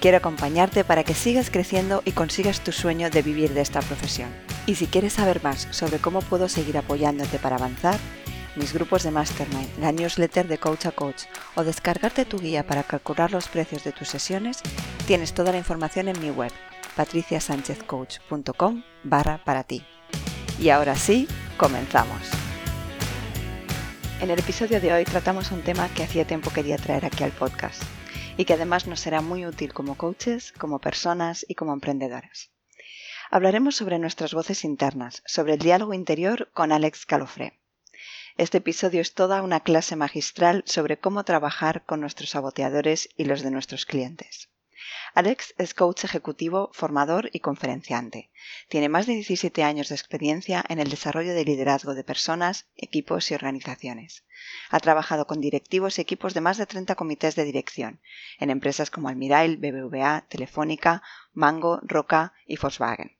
Quiero acompañarte para que sigas creciendo y consigas tu sueño de vivir de esta profesión. Y si quieres saber más sobre cómo puedo seguir apoyándote para avanzar, mis grupos de Mastermind, la newsletter de Coach a Coach o descargarte tu guía para calcular los precios de tus sesiones, tienes toda la información en mi web patriciasanchezcoach.com barra para ti. Y ahora sí, comenzamos. En el episodio de hoy tratamos un tema que hacía tiempo quería traer aquí al podcast y que además nos será muy útil como coaches, como personas y como emprendedoras. Hablaremos sobre nuestras voces internas, sobre el diálogo interior con Alex Calofré. Este episodio es toda una clase magistral sobre cómo trabajar con nuestros saboteadores y los de nuestros clientes. Alex es coach ejecutivo, formador y conferenciante. Tiene más de 17 años de experiencia en el desarrollo de liderazgo de personas, equipos y organizaciones. Ha trabajado con directivos y equipos de más de 30 comités de dirección en empresas como Almirail, BBVA, Telefónica, Mango, Roca y Volkswagen.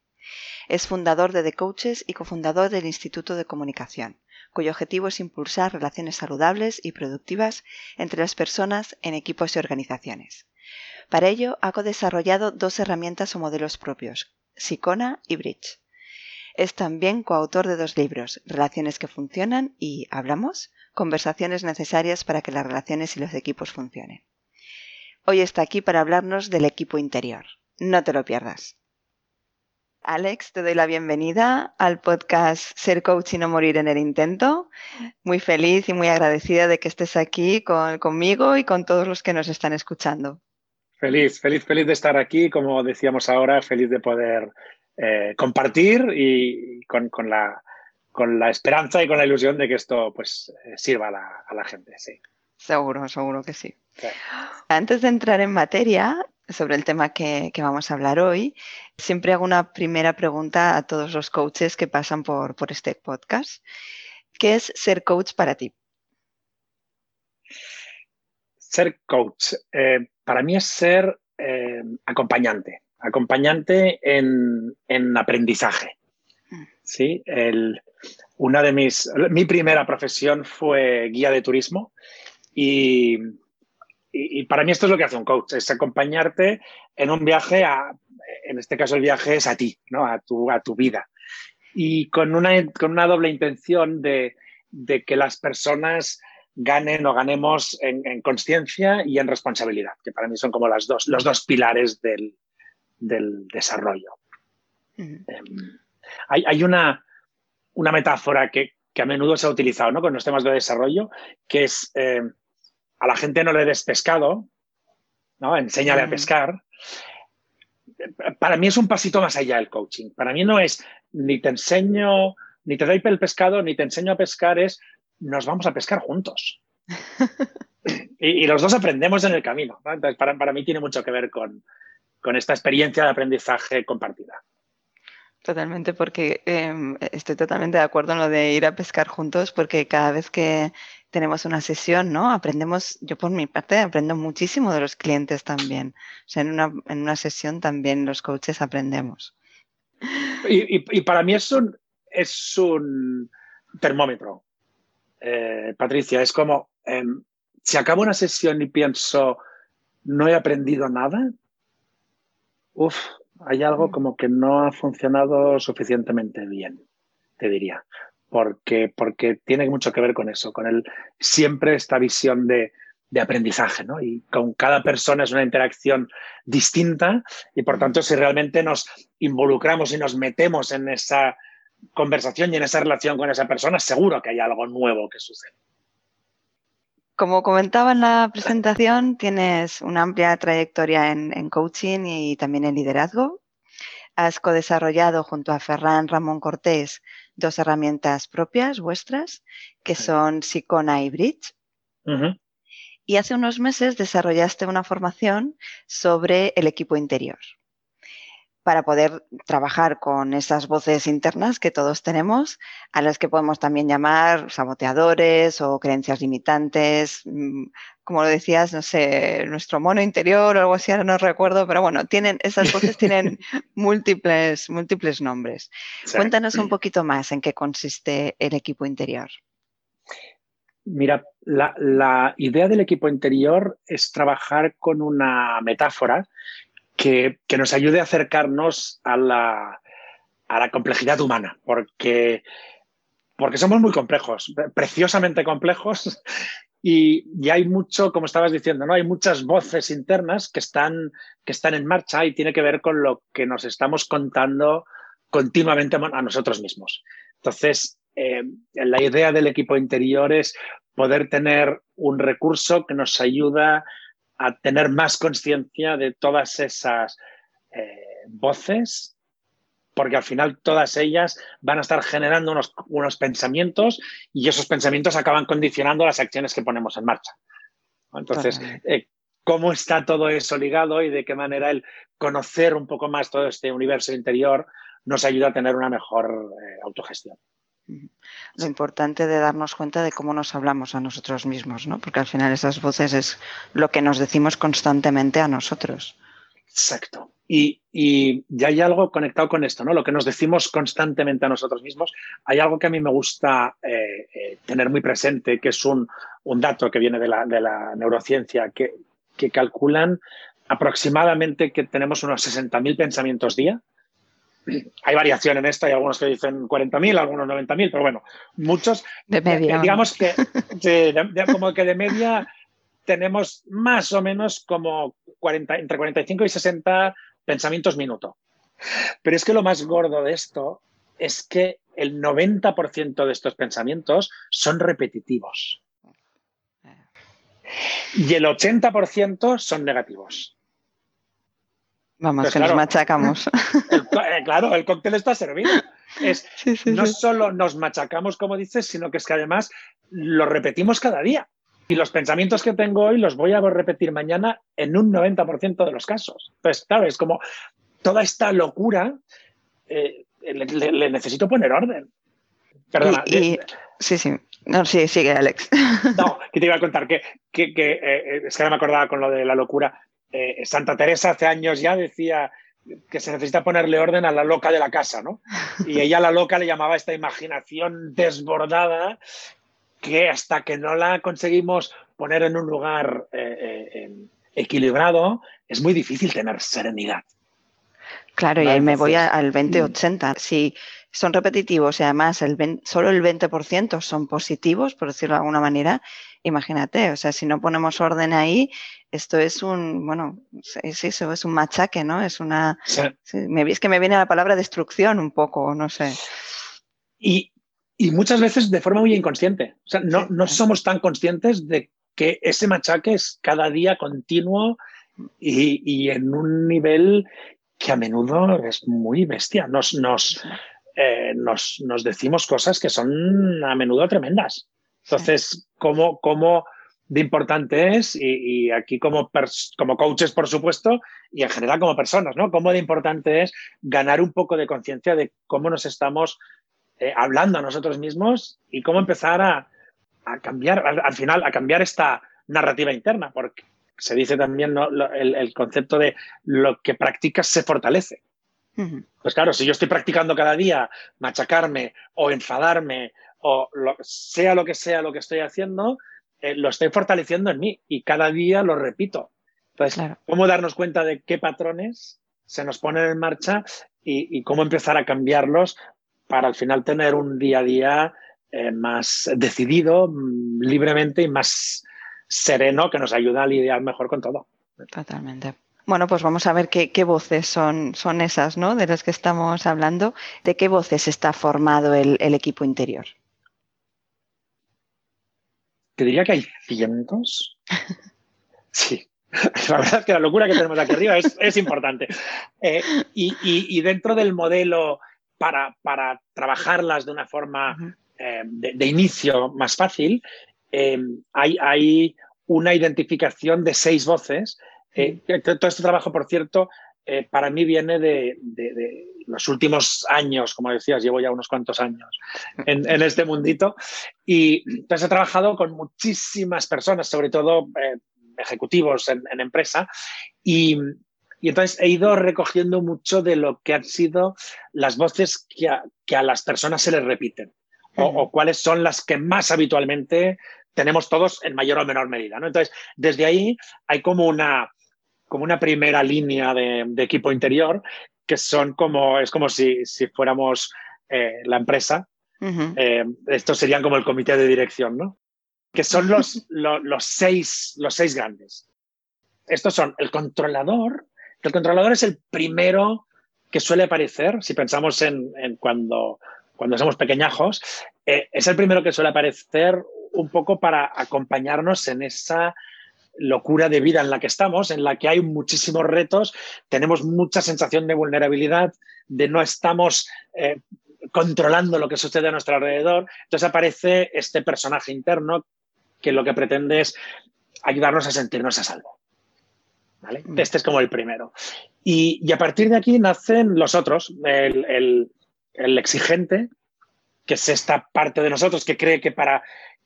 Es fundador de The Coaches y cofundador del Instituto de Comunicación, cuyo objetivo es impulsar relaciones saludables y productivas entre las personas en equipos y organizaciones. Para ello, ha desarrollado dos herramientas o modelos propios, Sicona y Bridge. Es también coautor de dos libros, Relaciones que funcionan y ¿Hablamos? Conversaciones necesarias para que las relaciones y los equipos funcionen. Hoy está aquí para hablarnos del equipo interior. No te lo pierdas. Alex, te doy la bienvenida al podcast Ser Coach y no morir en el intento. Muy feliz y muy agradecida de que estés aquí conmigo y con todos los que nos están escuchando. Feliz, feliz, feliz de estar aquí, como decíamos ahora, feliz de poder eh, compartir y con, la, con, la, esperanza y con la ilusión de que esto pues, eh, sirva a la, gente. Sí. Seguro, seguro que sí. Antes de entrar en materia sobre el tema que, vamos a hablar hoy, siempre hago una primera pregunta a todos los coaches que pasan por, por este podcast. ¿Qué es ser coach para ti? Ser coach. Eh, para mí es ser eh, acompañante, acompañante en, aprendizaje. Mm. ¿sí? una de mis, mi primera profesión fue guía de turismo y, para mí esto es lo que hace un coach, es acompañarte en un viaje a, en este caso el viaje es a ti, ¿no? a, tu, a tu vida. Y con una, con una doble intención de, de que las personas ganen o ganemos en, en conciencia y en responsabilidad, que para mí son como las dos, los dos pilares del, del desarrollo. Em, hay, hay una, una, metáfora que, que, a menudo se ha utilizado ¿no? con los temas de desarrollo, que es em, a la gente no le des pescado, ¿no? enséñale a pescar. Para mí es un pasito más allá el coaching. Para mí no es ni te enseño, ni te doy el pescado, ni te enseño a pescar, es nos vamos a pescar juntos. y, los dos aprendemos en el camino. Entonces, para, mí tiene mucho que ver con, esta experiencia de aprendizaje compartida. Totalmente, porque em, estoy totalmente de acuerdo en lo de ir a pescar juntos, porque cada vez que tenemos una sesión, ¿no? Aprendemos, yo por mi parte aprendo muchísimo de los clientes también. O sea, en una, en una sesión también los coaches aprendemos. Y, para mí es un, es un termómetro. Eh, Patricia, es como, em, si acabo una sesión y pienso, no he aprendido nada, uff, hay algo mm. como que no ha funcionado suficientemente bien, te diría. Porque, porque tiene mucho que ver con eso, con el, siempre esta visión de, de aprendizaje, ¿no? Y con cada persona es una interacción distinta y por tanto si realmente nos involucramos y nos metemos en esa conversación y en esa relación con esa persona, seguro que hay algo nuevo que sucede. Como comentaba en la presentación, tienes una amplia trayectoria en, coaching y también en liderazgo. Has co-desarrollado junto a Ferran Ramón Cortés dos herramientas propias vuestras, que son Sicona y Bridge. Y hace unos meses desarrollaste una formación sobre el equipo interior. Para poder trabajar con esas voces internas que todos tenemos, a las que podemos también llamar saboteadores o creencias limitantes, mm, como lo decías, no sé, nuestro mono interior o algo así, ahora no recuerdo, pero bueno, tienen, esas voces tienen múltiples, múltiples nombres. Cuéntanos un poquito más en qué consiste el equipo interior. Mira, la, la idea del equipo interior es trabajar con una metáfora que, nos ayude a acercarnos a la, complejidad humana, porque, porque somos muy complejos, preciosamente complejos, y, hay mucho, como estabas diciendo, ¿no? Hay muchas voces internas que están, que están en marcha y tiene que ver con lo que nos estamos contando continuamente a nosotros mismos. Entonces, eh, la idea del equipo interior es poder tener un recurso que nos ayuda a tener más conciencia de todas esas eh, voces, porque al final todas ellas van a estar generando unos, unos, pensamientos y esos pensamientos acaban condicionando las acciones que ponemos en marcha. Entonces, eh, ¿cómo está todo eso ligado y de qué manera el conocer un poco más todo este universo interior nos ayuda a tener una mejor eh, autogestión? Lo importante de darnos cuenta de cómo nos hablamos a nosotros mismos, ¿no? Porque al final esas voces es lo que nos decimos constantemente a nosotros. Exacto. Y, ya hay algo conectado con esto, ¿no? Lo que nos decimos constantemente a nosotros mismos. Hay algo que a mí me gusta eh, eh, tener muy presente, que es un, dato que viene de la, de la neurociencia, que, que calculan aproximadamente que tenemos unos 60.000 pensamientos día hay variación en esto, hay algunos que dicen 40.000, algunos 90.000, pero bueno, muchos. De media. digamos que, como que de media tenemos más o menos como 40, entre 45 y 60 pensamientos minuto. Pero es que lo más gordo de esto es que el 90% de estos pensamientos son repetitivos. Y el 80% son negativos. Vamos, pues que nos machacamos. Eh, claro, el cóctel está servido. Es, no solo nos machacamos, como dices, sino que es que además lo repetimos cada día. Y los pensamientos que tengo hoy los voy a repetir mañana en un 90% de los casos. Pues claro, es como toda esta locura, eh, le, necesito poner orden. Perdona. sí, sí. No, sí, sigue, Alex. No, que te iba a contar que, que, que eh, es que no me acordaba con lo de la locura. Eh, Santa Teresa hace años ya decía que se necesita ponerle orden a la loca de la casa, ¿no? Y ella la loca le llamaba esta imaginación desbordada que hasta que no la conseguimos poner en un lugar eh, eh, equilibrado, es muy difícil tener serenidad. Claro, y ahí me voy al 20-80. Si son repetitivos y además el solo el 20% son positivos, por decirlo de alguna manera, imagínate, o sea, si no ponemos orden ahí, esto es un, bueno, es eso, es un machaque, ¿no? Es una, me, es que me viene la palabra destrucción un poco, no sé. Y, muchas veces de forma muy inconsciente, o sea, no, no somos tan conscientes de que ese machaque es cada día continuo y, en un nivel que a menudo es muy bestia. Nos, nos, eh, nos, nos, decimos cosas que son a menudo tremendas. Entonces, ¿cómo, cómo de importante es, y, aquí como, como coaches, por supuesto, y en general como personas, ¿no? Cómo de importante es ganar un poco de conciencia de cómo nos estamos eh, hablando a nosotros mismos y cómo empezar a, cambiar, al, final, a cambiar esta narrativa interna, porque se dice también el, concepto de lo que practicas se fortalece. Pues claro, si yo estoy practicando cada día machacarme o enfadarme o sea lo que sea lo que estoy haciendo, eh, lo estoy fortaleciendo en mí y cada día lo repito. Entonces, ¿cómo darnos cuenta de qué patrones se nos ponen en marcha y, cómo empezar a cambiarlos para al final tener un día a día eh, más decidido, mm, libremente y más sereno que nos ayuda a lidiar mejor con todo. Totalmente. Bueno, pues vamos a ver qué, voces son, son esas, ¿no? De las que estamos hablando. ¿De qué voces está formado el equipo interior? Te diría que hay cientos. Sí. La verdad es que la locura que tenemos aquí arriba es, importante. Eh, y, dentro del modelo para, para trabajarlas de una forma eh, de, inicio más fácil, eh, hay, hay, una identificación de seis voces. todo este trabajo, por cierto, para mí viene de, los últimos años, como decías, llevo ya unos cuantos años en, este mundito. Y entonces he trabajado con muchísimas personas, sobre todo eh, ejecutivos en, empresa, y, entonces he ido recogiendo mucho de lo que han sido las voces que a, las personas se les repiten, o, cuáles son las que más habitualmente tenemos todos en mayor o menor medida. ¿no? Entonces, desde ahí hay como una, como una primera línea de, equipo interior que son como, es como si, fuéramos eh, la empresa. Eh, estos serían como el comité de dirección, ¿no? Que son los, los, seis, los seis grandes. Estos son el controlador. El controlador es el primero que suele aparecer, si pensamos en, cuando, cuando somos pequeñajos, eh, es el primero que suele aparecer un poco para acompañarnos en esa locura de vida en la que estamos, en la que hay muchísimos retos, tenemos mucha sensación de vulnerabilidad, de no estamos eh, controlando lo que sucede a nuestro alrededor. Entonces aparece este personaje interno que lo que pretende es ayudarnos a sentirnos a salvo. Mm. Este es como el primero. Y, a partir de aquí nacen los otros, el exigente, que es esta parte de nosotros que cree que para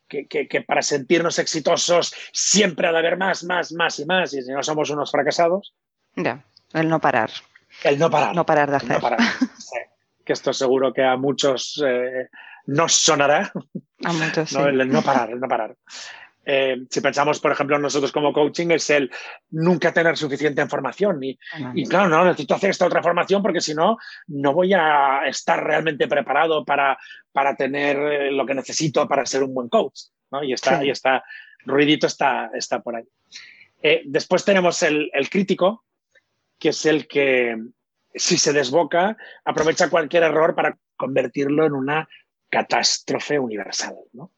que, para sentirnos exitosos siempre ha de haber más, más, más y más, y si no somos unos fracasados. Ya, el no parar. El no parar. No parar de hacer. Que esto seguro que a muchos eh, nos sonará. A muchos, sí. el no parar, el no parar. Eh, si pensamos, por ejemplo, nosotros como coaching, es el nunca tener suficiente información. Y, y, claro, no, necesito hacer esta otra formación porque si no, no voy a estar realmente preparado para, para tener eh, lo que necesito para ser un buen coach. ¿no? Y está, y está, ruidito está, está por ahí. Eh, después tenemos el, el crítico, que es el que, si se desboca, aprovecha cualquier error para convertirlo en una catástrofe universal. ¿no?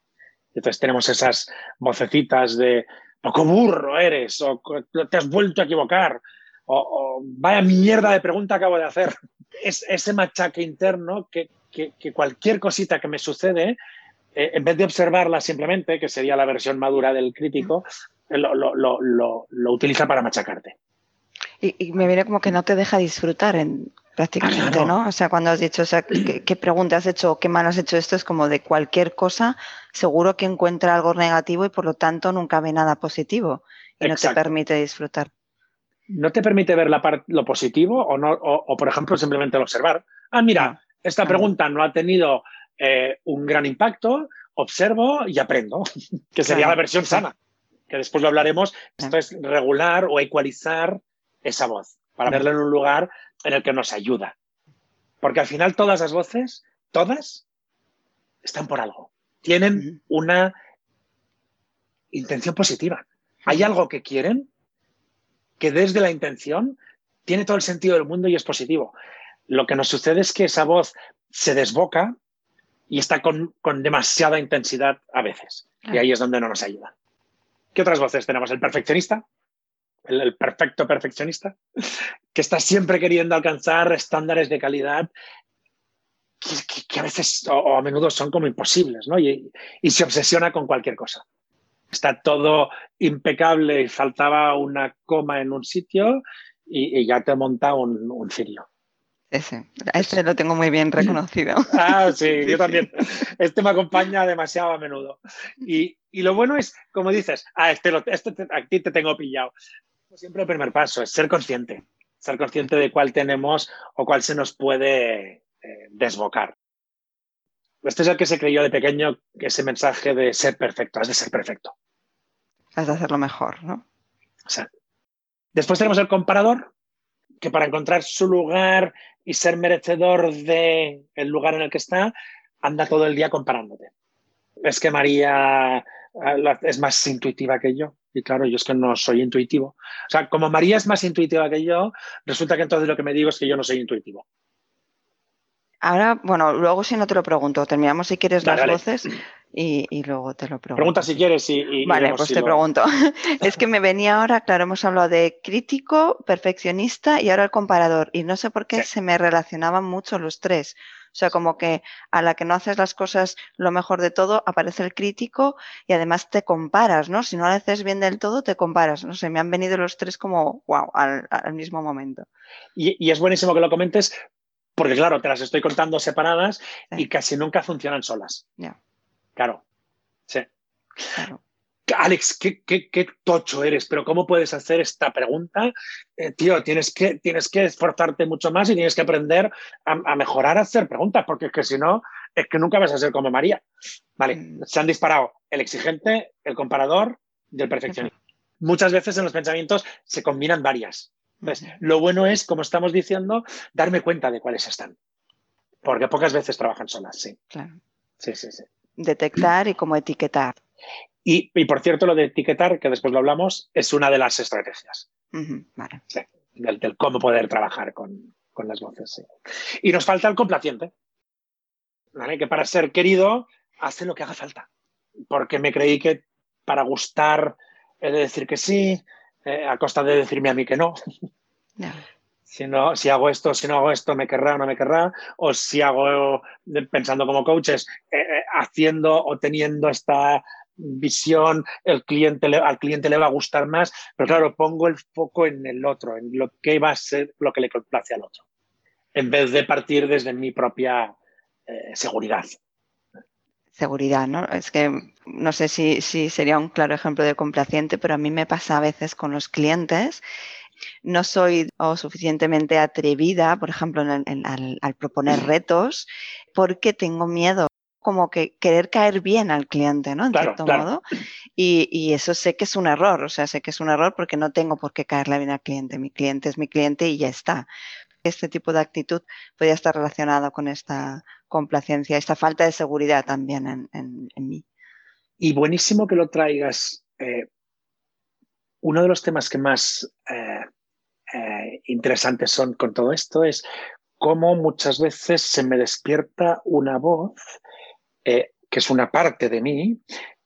Entonces tenemos esas vocecitas de poco burro eres, o te has vuelto a equivocar, o, vaya mierda de pregunta acabo de hacer. Es ese machaque interno que, cualquier cosita que me sucede, eh, en vez de observarla simplemente, que sería la versión madura del crítico, lo, utiliza para machacarte. Y, me viene como que no te deja disfrutar en, prácticamente, ¿no? O sea, cuando has dicho, o sea, ¿qué, pregunta has hecho, qué mal has hecho esto, es como de cualquier cosa, seguro que encuentra algo negativo y por lo tanto nunca ve nada positivo y no te permite disfrutar. No te permite ver la lo positivo o, no, o, por ejemplo, simplemente observar. Ah, mira, esta pregunta no ha tenido eh, un gran impacto, observo y aprendo, que sería la versión sana, que después lo hablaremos. Esto es regular o ecualizar esa voz para verla en un lugar en el que nos ayuda. Porque al final todas las voces, todas, están por algo. Tienen una intención positiva. Hay algo que quieren que desde la intención tiene todo el sentido del mundo y es positivo. Lo que nos sucede es que esa voz se desboca y está con, demasiada intensidad a veces. Y ahí es donde no nos ayuda. ¿Qué otras voces tenemos? El perfeccionista, el, perfecto perfeccionista, que está siempre queriendo alcanzar estándares de calidad que, a veces o, a menudo son como imposibles, ¿no? Y, se obsesiona con cualquier cosa. Está todo impecable y faltaba una coma en un sitio y, ya te monta un, un cirio. Ese, este lo tengo muy bien reconocido. ah, sí, yo también. Este me acompaña demasiado a menudo. Y, lo bueno es, como dices, ah, este, lo, este a ti te tengo pillado. Siempre el primer paso es ser consciente, ser consciente de cuál tenemos o cuál se nos puede eh, desbocar. Este es el que se creyó de pequeño, ese mensaje de ser perfecto, has de ser perfecto. Has de hacerlo mejor, ¿no? Después tenemos el comparador, que para encontrar su lugar y ser merecedor del el lugar en el que está, anda todo el día comparándote. Es que María es más intuitiva que yo. Y claro, yo es que no soy intuitivo. O sea, como María es más intuitiva que yo, resulta que entonces lo que me digo es que yo no soy intuitivo. Ahora, bueno, luego si no te lo pregunto, terminamos si quieres las voces y, luego te lo pregunto. Pregunta si quieres y... vale, pues te pregunto. es que me venía ahora, claro, hemos hablado de crítico, perfeccionista y ahora el comparador. Y no sé por qué se me relacionaban mucho los tres. O sea, como que a la que no haces las cosas lo mejor de todo, aparece el crítico y además te comparas, ¿no? Si no lo haces bien del todo, te comparas. No sé, me han venido los tres como, wow, al, mismo momento. Y, es buenísimo que lo comentes porque, claro, te las estoy contando separadas y casi nunca funcionan solas. Ya. Claro, sí. Alex, ¿qué, tocho eres, pero ¿cómo puedes hacer esta pregunta? Eh, tío, tienes que, tienes que esforzarte mucho más y tienes que aprender a, mejorar a hacer preguntas, porque es que si no, es que nunca vas a ser como María. Vale, mm. se han disparado el exigente, el comparador y el perfeccionista. Muchas veces en los pensamientos se combinan varias. Entonces, lo bueno es, como estamos diciendo, darme cuenta de cuáles están. Porque pocas veces trabajan solas, sí. Claro. Sí, sí, sí detectar y cómo etiquetar. Y, por cierto, lo de etiquetar, que después lo hablamos, es una de las estrategias. del, cómo poder trabajar con, las voces. Y nos falta el complaciente, que para ser querido hace lo que haga falta. Porque me creí que para gustar he de decir que sí, eh, a costa de decirme a mí que no si, no, si hago esto, si no hago esto, me querrá o no me querrá, o si hago, pensando como coaches, eh, eh, haciendo o teniendo esta visión, el cliente al cliente le va a gustar más, pero claro, pongo el foco en el otro, en lo que va a ser lo que le complace al otro, en vez de partir desde mi propia eh, seguridad. Seguridad, ¿no? Es que no sé si, si sería un claro ejemplo de complaciente, pero a mí me pasa a veces con los clientes no soy suficientemente atrevida, por ejemplo, al, proponer retos, porque tengo miedo como que querer caer bien al cliente, ¿no? En cierto modo. Y, eso sé que es un error, o sea, sé que es un error porque no tengo por qué caerle bien al cliente. Mi cliente es mi cliente y ya está. Este tipo de actitud podría estar relacionado con esta complacencia, esta falta de seguridad también en, mí. Y buenísimo que lo traigas. Eh, uno de los temas que más eh, eh, interesantes son con todo esto es cómo muchas veces se me despierta una voz, eh, que es una parte de mí,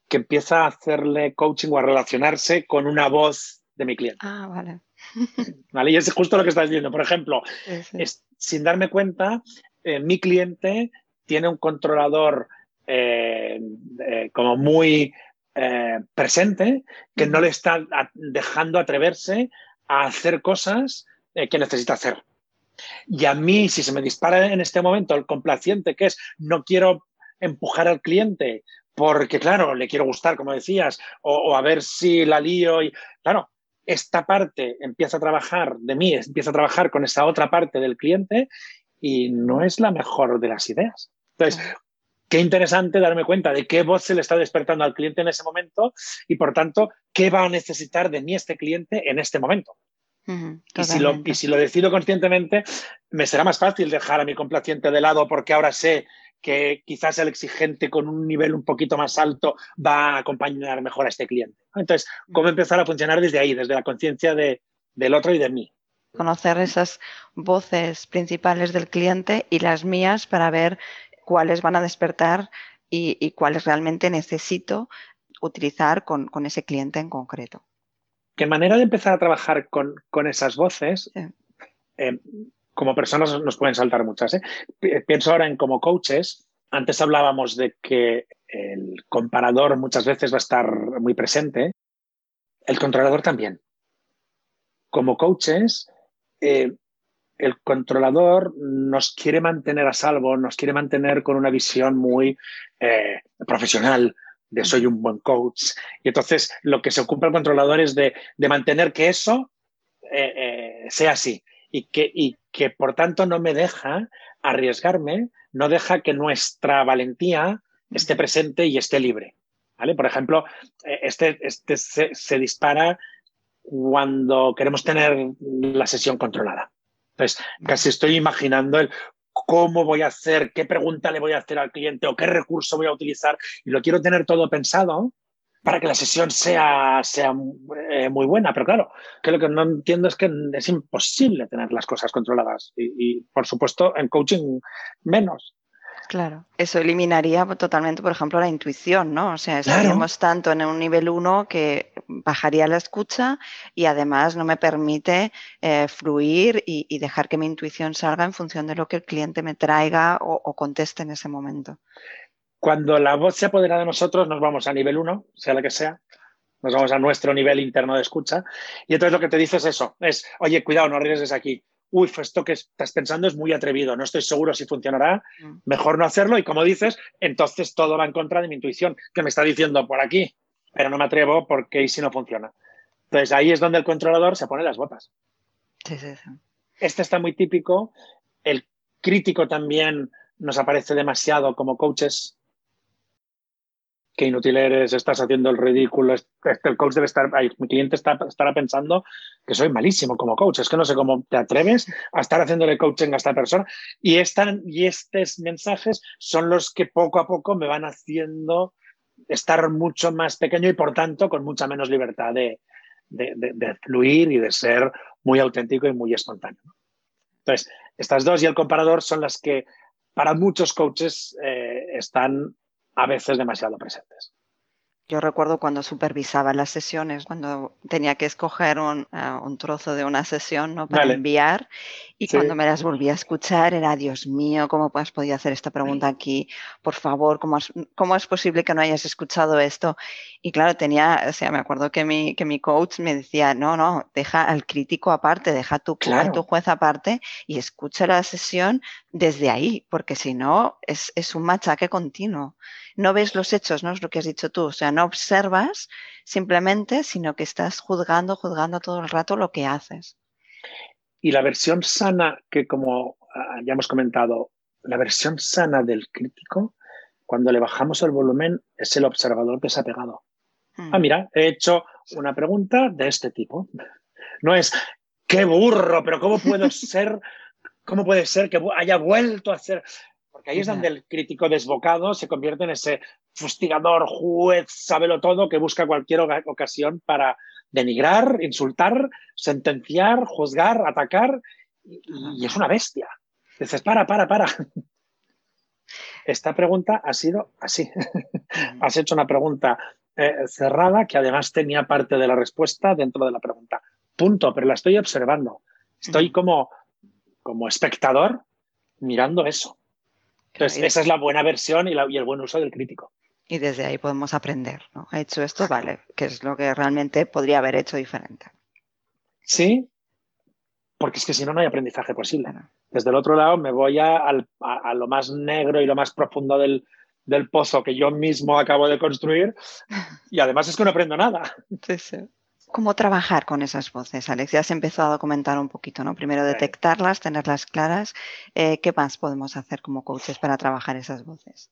que empieza a hacerle coaching o a relacionarse con una voz de mi cliente. Ah, vale. ¿Vale? Y es justo lo que estás diciendo. Por ejemplo, sin darme cuenta, mi cliente tiene un controlador como muy eh, presente que no le está dejando atreverse a hacer cosas eh, que necesita hacer. Y a mí, si se me dispara en este momento el complaciente, que es no quiero empujar al cliente porque, claro, le quiero gustar, como decías, o, a ver si la lío. Y, claro, esta parte empieza a trabajar de mí, empieza a trabajar con esa otra parte del cliente y no es la mejor de las ideas. Entonces, qué interesante darme cuenta de qué voz se le está despertando al cliente en ese momento y, por tanto, qué va a necesitar de mí este cliente en este momento. y, si lo, y si lo decido conscientemente, me será más fácil dejar a mi complaciente de lado porque ahora sé que quizás el exigente con un nivel un poquito más alto va a acompañar mejor a este cliente. Entonces, ¿cómo empezar a funcionar desde ahí, desde la conciencia de, del otro y de mí? Conocer esas voces principales del cliente y las mías para ver cuáles van a despertar y, cuáles realmente necesito utilizar con, ese cliente en concreto. ¿Qué manera de empezar a trabajar con, esas voces? Eh, como personas nos pueden saltar muchas. ¿eh? Pienso ahora en como coaches. Antes hablábamos de que el comparador muchas veces va a estar muy presente. El controlador también. Como coaches, eh, el controlador nos quiere mantener a salvo, nos quiere mantener con una visión muy eh, profesional de soy un buen coach. Y entonces lo que se ocupa el controlador es de, mantener que eso sea así y que, que por tanto no me deja arriesgarme, no deja que nuestra valentía esté presente y esté libre. ¿vale? Por ejemplo, este, este se dispara cuando queremos tener la sesión controlada. Entonces, casi estoy imaginando el cómo voy a hacer, qué pregunta le voy a hacer al cliente o qué recurso voy a utilizar y lo quiero tener todo pensado para que la sesión sea, sea eh, muy buena. Pero claro, que lo que no entiendo es que es imposible tener las cosas controladas. Y, por supuesto, en coaching menos. Claro, eso eliminaría totalmente, por ejemplo, la intuición, ¿no? O sea, estaríamos tanto en un nivel 1 que bajaría la escucha y además no me permite eh, fluir y, dejar que mi intuición salga en función de lo que el cliente me traiga o, o conteste en ese momento. Cuando la voz se apodera de nosotros, nos vamos a nivel 1, sea la que sea, nos vamos a nuestro nivel interno de escucha. Y entonces lo que te dice es eso, es, oye, cuidado, no arriesgues aquí. Uy, esto que estás pensando es muy atrevido, no estoy seguro si funcionará, mm. mejor no hacerlo. Y como dices, entonces todo va en contra de mi intuición, que me está diciendo por aquí, pero no me atrevo porque y si no funciona. Entonces ahí es donde el controlador se pone las botas. Sí, sí, sí. Este está muy típico. El crítico también nos aparece demasiado como coaches qué inútil eres, estás haciendo el ridículo, el coach debe estar, mi cliente está, estará pensando que soy malísimo como coach, es que no sé cómo te atreves a estar haciéndole coaching a esta persona. Y, y estos mensajes son los que poco a poco me van haciendo estar mucho más pequeño y por tanto con mucha menos libertad de, fluir y de ser muy auténtico y muy espontáneo. Entonces, estas dos y el comparador son las que para muchos coaches eh, están a veces demasiado presentes. Yo recuerdo cuando supervisaba las sesiones, cuando tenía que escoger un, eh, trozo de una sesión ¿no? para enviar y cuando me las volví a escuchar era, Dios mío, ¿cómo has podido hacer esta pregunta aquí? Por favor, ¿cómo, ¿cómo es posible que no hayas escuchado esto? Y claro, tenía, o sea, me acuerdo que mi, que mi coach me decía, no, no, deja al crítico aparte, deja tu, a tu juez aparte y escucha la sesión desde ahí, porque si no es, es un machaque continuo no ves los hechos, ¿no? Es lo que has dicho tú. O sea, no observas simplemente, sino que estás juzgando, juzgando todo el rato lo que haces. Y la versión sana, que como ah, ya hemos comentado, la versión sana del crítico, cuando le bajamos el volumen, es el observador que se ha pegado. Ah, mm. mira, he hecho una pregunta de este tipo. No es, qué burro, pero ¿cómo puedo ser? ¿Cómo puede ser que haya vuelto a hacer? Porque ahí es donde el crítico desbocado se convierte en ese fustigador, juez, sábelo todo, que busca cualquier ocasión para denigrar, insultar, sentenciar, juzgar, atacar, y, es una bestia. Dices, para, para, para. Esta pregunta ha sido así. Has hecho una pregunta eh, cerrada que además tenía parte de la respuesta dentro de la pregunta. Punto, pero la estoy observando. Estoy como, como espectador mirando eso. Entonces, esa es la buena versión y, el buen uso del crítico. Y desde ahí podemos aprender, ¿no? Ha hecho esto, vale, que es lo que realmente podría haber hecho diferente. Sí, porque es que si no, no hay aprendizaje posible. Desde el otro lado me voy a, lo más negro y lo más profundo del, del, pozo que yo mismo acabo de construir y además es que no aprendo nada. Sí, sí cómo trabajar con esas voces, Alex. Ya has empezado a comentar un poquito, ¿no? Primero detectarlas, tenerlas claras. Eh, ¿Qué más podemos hacer como coaches para trabajar esas voces?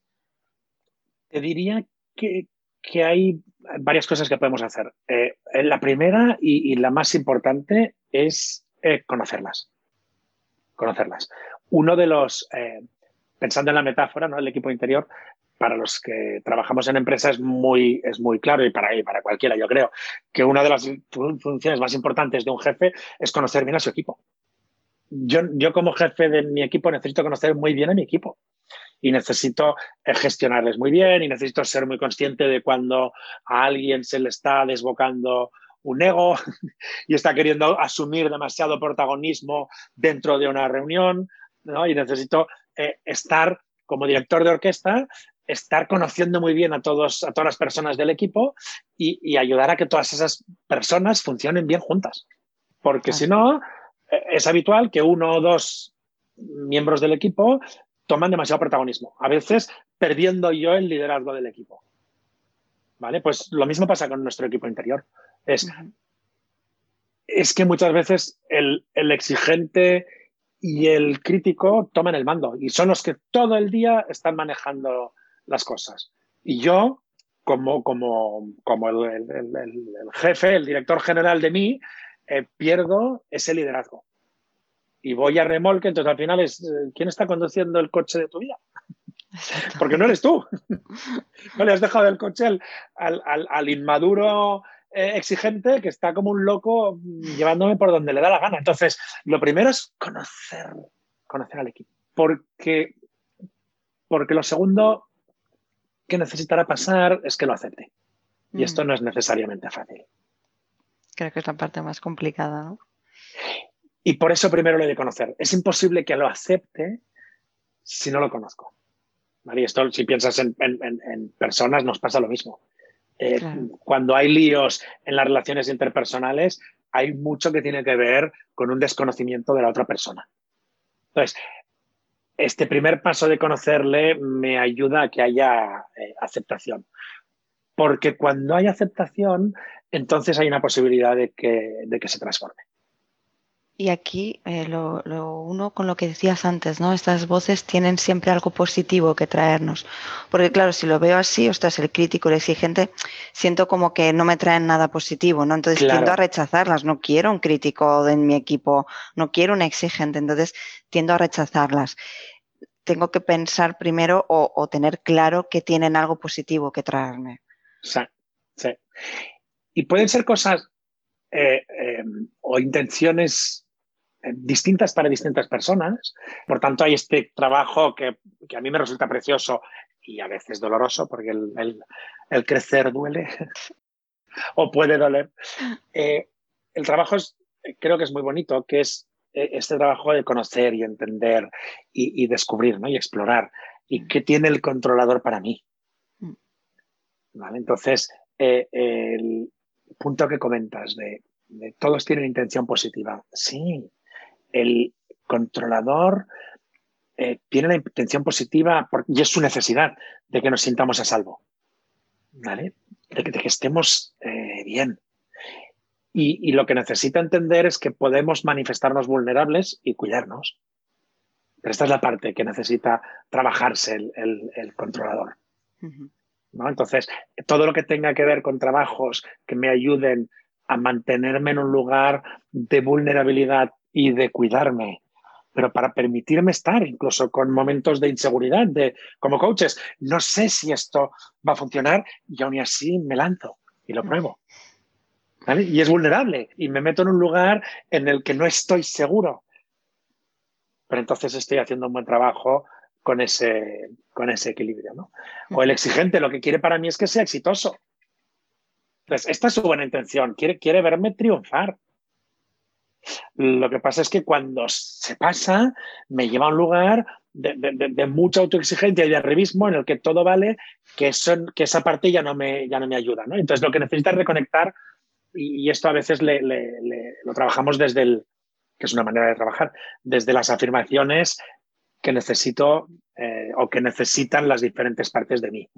Te diría que, hay varias cosas que podemos hacer. Eh, la primera y, la más importante es eh, conocerlas. Conocerlas. Uno de los, pensando en la metáfora, ¿no? El equipo interior, para los que trabajamos en empresas es muy, es muy claro y para, para cualquiera, yo creo, que una de las funciones más importantes de un jefe es conocer bien a su equipo. Yo, yo como jefe de mi equipo necesito conocer muy bien a mi equipo y necesito eh, gestionarles muy bien y necesito ser muy consciente de cuando a alguien se le está desbocando un ego y está queriendo asumir demasiado protagonismo dentro de una reunión, ¿no? Y necesito eh, estar como director de orquesta estar conociendo muy bien a, todos, a todas las personas del equipo y, ayudar a que todas esas personas funcionen bien juntas. Porque si no, eh, es habitual que uno o dos miembros del equipo toman demasiado protagonismo, a veces perdiendo yo el liderazgo del equipo. ¿Vale? Pues lo mismo pasa con nuestro equipo interior. Es, es que muchas veces el, el exigente y el crítico toman el mando y son los que todo el día están manejando las cosas. Y yo, como, como, como el, jefe, el director general de mí, eh, pierdo ese liderazgo. Y voy a remolque, entonces al final es, eh, ¿quién está conduciendo el coche de tu vida? porque no eres tú. No le has dejado el coche al, inmaduro eh, exigente que está como un loco llevándome por donde le da la gana. Entonces, lo primero es conocer, conocer al equipo. Porque, porque lo segundo que necesitará pasar es que lo acepte. Y esto mm. no es necesariamente fácil. Creo que es la parte más complicada, ¿no? Y por eso primero lo he de conocer. Es imposible que lo acepte si no lo conozco. Y esto, si piensas en, personas, nos pasa lo mismo. Eh, cuando hay líos en las relaciones interpersonales, hay mucho que tiene que ver con un desconocimiento de la otra persona. Entonces, este primer paso de conocerle me ayuda a que haya eh, aceptación. Porque cuando hay aceptación, entonces hay una posibilidad de que se transforme. Y aquí eh, lo, uno con lo que decías antes, ¿no? Estas voces tienen siempre algo positivo que traernos. Porque claro, si lo veo así, ostras, el crítico, el exigente, siento como que no me traen nada positivo, ¿no? Entonces tiendo a rechazarlas. No quiero un crítico en mi equipo, no quiero un exigente, entonces tiendo a rechazarlas. Tengo que pensar primero o, tener claro que tienen algo positivo que traerme. Sí, sí. Y pueden ser cosas eh, eh, o intenciones eh, distintas para distintas personas. Por tanto, hay este trabajo que, a mí me resulta precioso y a veces doloroso, porque el, crecer duele o puede doler. Eh, el trabajo es, creo que es muy bonito, que es este trabajo de conocer y entender y, descubrir ¿no? y explorar. ¿Y qué tiene el controlador para mí? Mm. ¿Vale? Entonces, el punto que comentas de, de todos tienen intención positiva. Sí, el controlador eh, tiene la intención positiva y es su necesidad de que nos sintamos a salvo, ¿vale? De que, estemos eh, bien. Y, lo que necesita entender es que podemos manifestarnos vulnerables y cuidarnos. Pero esta es la parte que necesita trabajarse el, controlador. ¿no? Entonces, todo lo que tenga que ver con trabajos que me ayuden a mantenerme en un lugar de vulnerabilidad y de cuidarme, pero para permitirme estar incluso con momentos de inseguridad, de como coaches, no sé si esto va a funcionar y aún así me lanzo y lo pruebo. Y es vulnerable y me meto en un lugar en el que no estoy seguro. Pero entonces estoy haciendo un buen trabajo con ese, con ese equilibrio. ¿no? O el exigente lo que quiere para mí es que sea exitoso. Entonces, esta es su buena intención, quiere, quiere verme triunfar. Lo que pasa es que cuando se pasa, me lleva a un lugar de, mucha autoexigencia y de arribismo en el que todo vale, que, que esa parte ya no me, ya no me ayuda. ¿no? Entonces, lo que necesita es reconectar, y, esto a veces lo trabajamos desde el, que es una manera de trabajar, desde las afirmaciones que necesito eh, o que necesitan las diferentes partes de mí.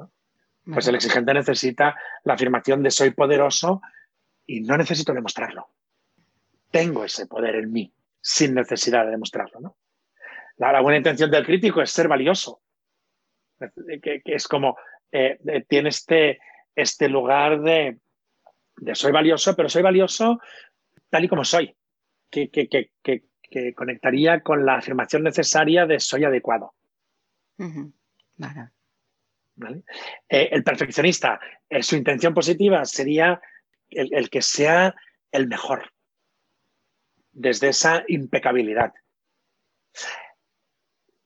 Pues el exigente necesita la afirmación de soy poderoso y no necesito demostrarlo tengo ese poder en mí sin necesidad de demostrarlo. ¿no? La, buena intención del crítico es ser valioso, que, es como eh, tiene este, este lugar de, soy valioso, pero soy valioso tal y como soy, que, conectaría con la afirmación necesaria de soy adecuado. Eh, el perfeccionista, eh, su intención positiva sería el que sea el mejor, desde esa impecabilidad.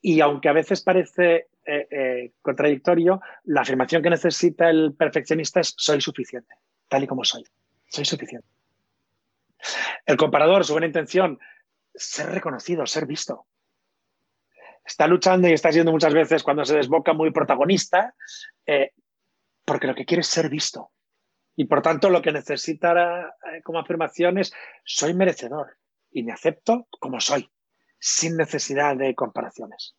Y aunque a veces parece eh, contradictorio, la afirmación que necesita el perfeccionista es soy suficiente, tal y como soy. Soy suficiente. El comparador, su buena intención, ser reconocido, ser visto. Está luchando y está siendo muchas veces cuando se desboca muy protagonista, eh, porque lo que quiere es ser visto. Y por tanto, lo que necesita como afirmación es soy merecedor, y me acepto como soy, sin necesidad de comparaciones.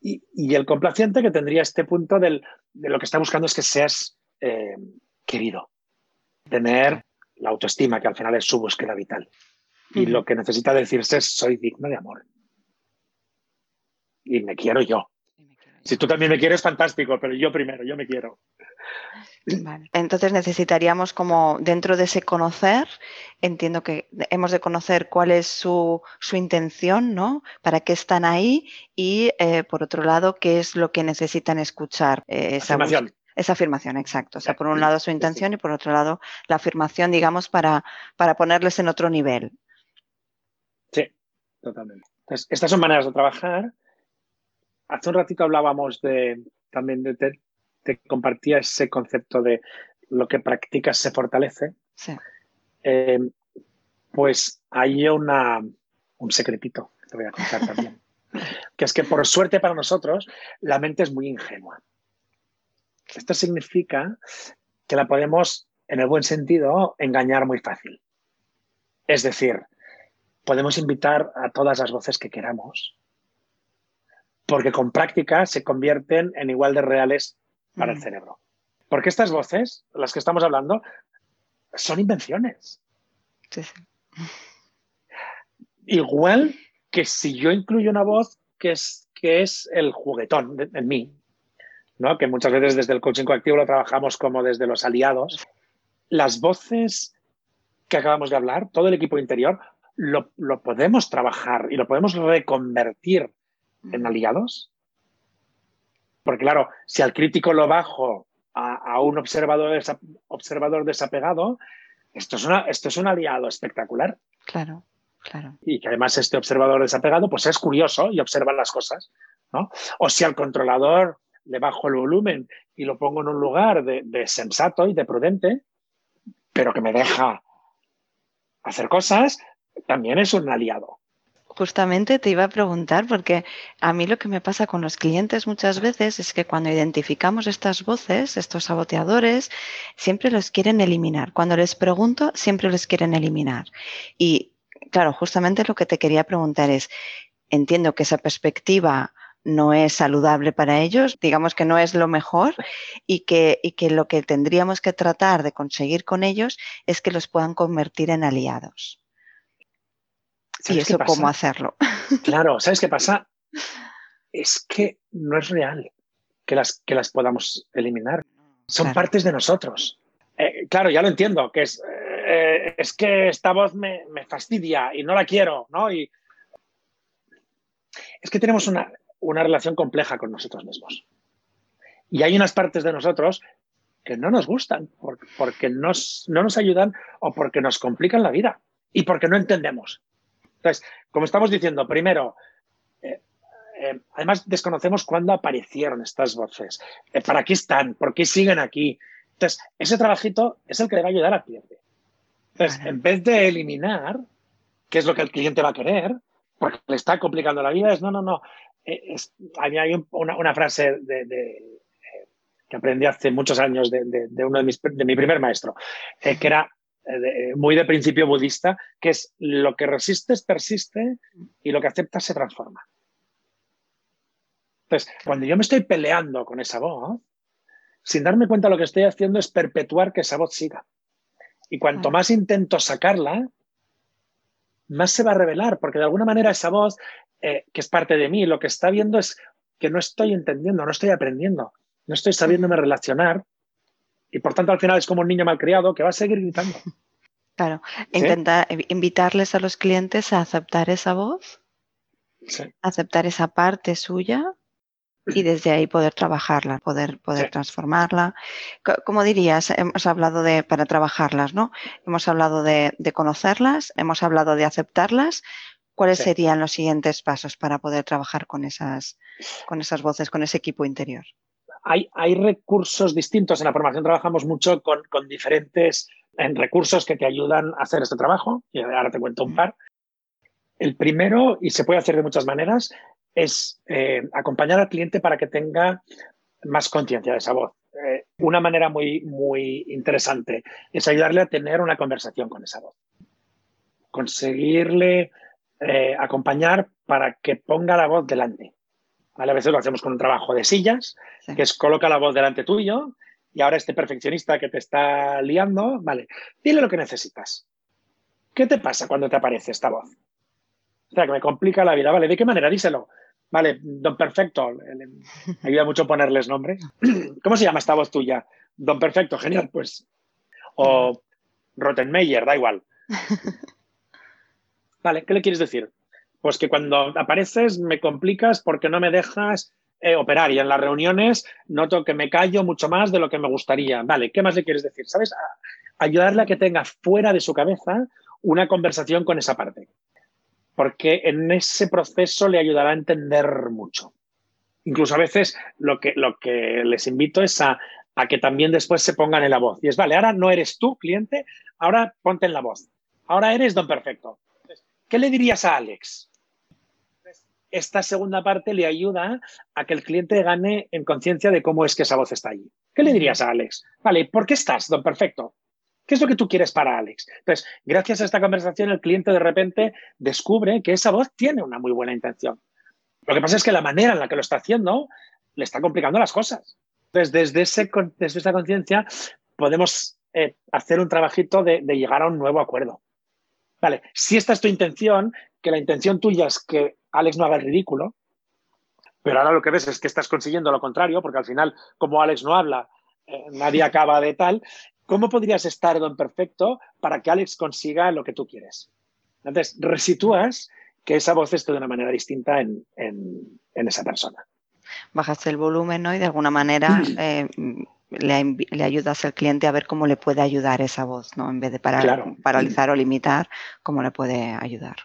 Y, el complaciente que tendría este punto de lo que está buscando es que seas eh, querido, tener la autoestima, que al final es su búsqueda vital. Y lo que necesita decirse es soy digno de amor. Y me quiero yo. Si tú también me quieres, fantástico, pero yo primero, yo me quiero. Entonces necesitaríamos como dentro de ese conocer, entiendo que hemos de conocer cuál es su, intención, ¿no? ¿Para qué están ahí? Y eh, por otro lado, qué es lo que necesitan escuchar. Eh, esa afirmación. Esa afirmación, exacto. O sea, por un lado su intención y por otro lado la afirmación, digamos, para, para ponerles en otro nivel. Sí, totalmente. Entonces, estas son maneras de trabajar. Hace un ratito hablábamos de, también de, te compartía ese concepto de lo que practicas se fortalece. Eh, pues hay una, un secretito que te voy a contar también. que es que por suerte para nosotros la mente es muy ingenua. Esto significa que la podemos, en el buen sentido, engañar muy fácil. Es decir, podemos invitar a todas las voces que queramos, porque con práctica se convierten en igual de reales para el mm. cerebro. Porque estas voces, las que estamos hablando, son invenciones. Igual que si yo incluyo una voz que es, que es el juguetón en mí, ¿no? que muchas veces desde el coaching coactivo lo trabajamos como desde los aliados, las voces que acabamos de hablar, todo el equipo interior, lo, lo podemos trabajar y lo podemos reconvertir en mm. aliados porque claro, si al crítico lo bajo a, un observador, observador desapegado, esto es, una, esto es un aliado espectacular. Claro, claro. Y que además este observador desapegado pues es curioso y observa las cosas. ¿no? O si al controlador le bajo el volumen y lo pongo en un lugar de sensato y de prudente, pero que me deja hacer cosas, también es un aliado. Justamente te iba a preguntar porque a mí lo que me pasa con los clientes muchas veces es que cuando identificamos estas voces, estos saboteadores, siempre los quieren eliminar. Cuando les pregunto, siempre los quieren eliminar. Y claro, justamente lo que te quería preguntar es, entiendo que esa perspectiva no es saludable para ellos, digamos que no es lo mejor y que, y que lo que tendríamos que tratar de conseguir con ellos es que los puedan convertir en aliados. ¿Y eso cómo hacerlo? Claro, ¿sabes qué pasa? Es que no es real que las, que las podamos eliminar. Son partes de nosotros. Eh, claro, ya lo entiendo, que es, eh, es que esta voz me, fastidia y no la quiero, ¿no? Y es que tenemos una, relación compleja con nosotros mismos. Y hay unas partes de nosotros que no nos gustan porque nos, no nos ayudan o porque nos complican la vida y porque no entendemos. Entonces, como estamos diciendo, primero, eh, eh, además desconocemos cuándo aparecieron estas voces, eh, para qué están, por qué siguen aquí. Entonces, ese trabajito es el que le va a ayudar al cliente. Entonces, en vez de eliminar, qué es lo que el cliente va a querer, porque le está complicando la vida, es no, no, no. Es, hay una, frase que aprendí hace muchos años de, uno de, mis, de mi primer maestro, que era eh, muy de principio budista, que es lo que resistes persiste y lo que aceptas se transforma. Entonces, cuando yo me estoy peleando con esa voz, sin darme cuenta lo que estoy haciendo es perpetuar que esa voz siga. Y cuanto más intento sacarla, más se va a revelar, porque de alguna manera esa voz, eh, que es parte de mí, lo que está viendo es que no estoy entendiendo, no estoy aprendiendo, no estoy sabiéndome relacionar y por tanto, al final es como un niño malcriado que va a seguir gritando. Claro, intenta invitarles a los clientes a aceptar esa voz, aceptar esa parte suya y desde ahí poder trabajarla, poder, poder transformarla. Como dirías, hemos hablado de, para trabajarlas, ¿no? Hemos hablado de, conocerlas, hemos hablado de aceptarlas. ¿Cuáles serían los siguientes pasos para poder trabajar con esas, con esas voces, con ese equipo interior? hay, recursos distintos. En la formación trabajamos mucho con, diferentes recursos que te ayudan a hacer este trabajo. Y ahora te cuento un par. El primero, y se puede hacer de muchas maneras, es eh, acompañar al cliente para que tenga más conciencia de esa voz. Eh, una manera muy, muy interesante es ayudarle a tener una conversación con esa voz. Conseguirle eh, acompañar para que ponga la voz delante. A veces lo hacemos con un trabajo de sillas, que es coloca la voz delante tuyo y ahora este perfeccionista que te está liando, vale, dile lo que necesitas. ¿Qué te pasa cuando te aparece esta voz? O sea, que me complica la vida, ¿vale? ¿De qué manera? Díselo. Vale, don perfecto, me ayuda mucho ponerles nombre. ¿Cómo se llama esta voz tuya? Don Perfecto, genial, pues. O Rottenmeier, da igual. Vale, ¿qué le quieres decir? Pues que cuando apareces me complicas porque no me dejas eh, operar y en las reuniones noto que me callo mucho más de lo que me gustaría. Vale, ¿qué más le quieres decir? ¿Sabes? ayudarle a que tenga fuera de su cabeza una conversación con esa parte. Porque en ese proceso le ayudará a entender mucho. Incluso a veces lo que, lo que les invito es a, a que también después se pongan en la voz. Y es, vale, ahora no eres tú, cliente, ahora ponte en la voz. Ahora eres don perfecto. ¿Qué le dirías a Alex? esta segunda parte le ayuda a que el cliente gane en conciencia de cómo es que esa voz está allí. ¿Qué le dirías a Alex? Vale, ¿por qué estás, don Perfecto? ¿Qué es lo que tú quieres para Alex? Entonces, gracias a esta conversación, el cliente de repente descubre que esa voz tiene una muy buena intención. Lo que pasa es que la manera en la que lo está haciendo le está complicando las cosas. Entonces, desde, esa conciencia podemos eh, hacer un trabajito de llegar a un nuevo acuerdo. Vale, si esta es tu intención, que la intención tuya es que Alex no haga el ridículo, pero ahora lo que ves es que estás consiguiendo lo contrario, porque al final, como Alex no habla, eh, nadie acaba de tal. ¿Cómo podrías estar don perfecto para que Alex consiga lo que tú quieres? Entonces, resitúas que esa voz esté de una manera distinta en, esa persona. Bajas el volumen ¿no? y de alguna manera eh, le, ayudas al cliente a ver cómo le puede ayudar esa voz, ¿no? En vez de paralizar o limitar, cómo le puede ayudar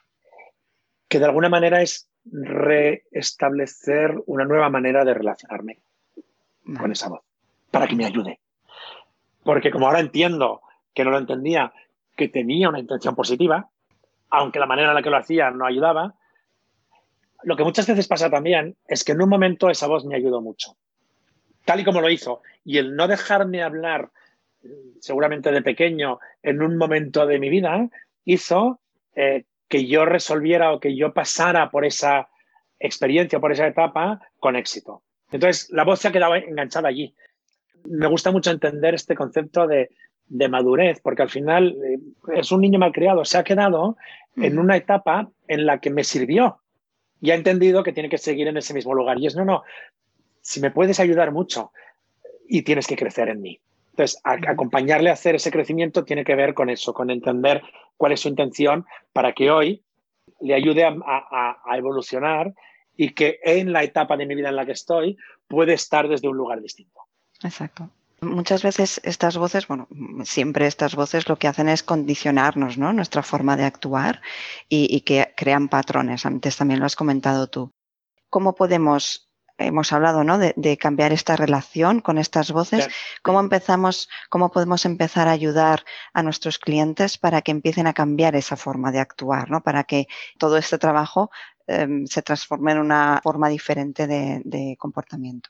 que de alguna manera es restablecer una nueva manera de relacionarme con esa voz, para que me ayude. Porque como ahora entiendo que no lo entendía, que tenía una intención positiva, aunque la manera en la que lo hacía no ayudaba, lo que muchas veces pasa también es que en un momento esa voz me ayudó mucho, tal y como lo hizo. Y el no dejarme hablar, seguramente de pequeño, en un momento de mi vida, hizo eh, que yo resolviera o que yo pasara por esa experiencia, por esa etapa con éxito. Entonces, la voz se ha quedado enganchada allí. Me gusta mucho entender este concepto de, madurez, porque al final eh, es un niño malcriado, se ha quedado en una etapa en la que me sirvió y ha entendido que tiene que seguir en ese mismo lugar. Y es, no, no, si me puedes ayudar mucho y tienes que crecer en mí. Entonces, acompañarle a hacer ese crecimiento tiene que ver con eso, con entender cuál es su intención para que hoy le ayude a, evolucionar y que en la etapa de mi vida en la que estoy puede estar desde un lugar distinto. Exacto. Muchas veces estas voces, bueno, siempre estas voces lo que hacen es condicionarnos, ¿no? Nuestra forma de actuar y, y que crean patrones. Antes también lo has comentado tú. ¿Cómo podemos hemos hablado ¿no? de, cambiar esta relación con estas voces. ¿Cómo empezamos, cómo podemos empezar a ayudar a nuestros clientes para que empiecen a cambiar esa forma de actuar, ¿no? para que todo este trabajo em, se transforme en una forma diferente de, comportamiento?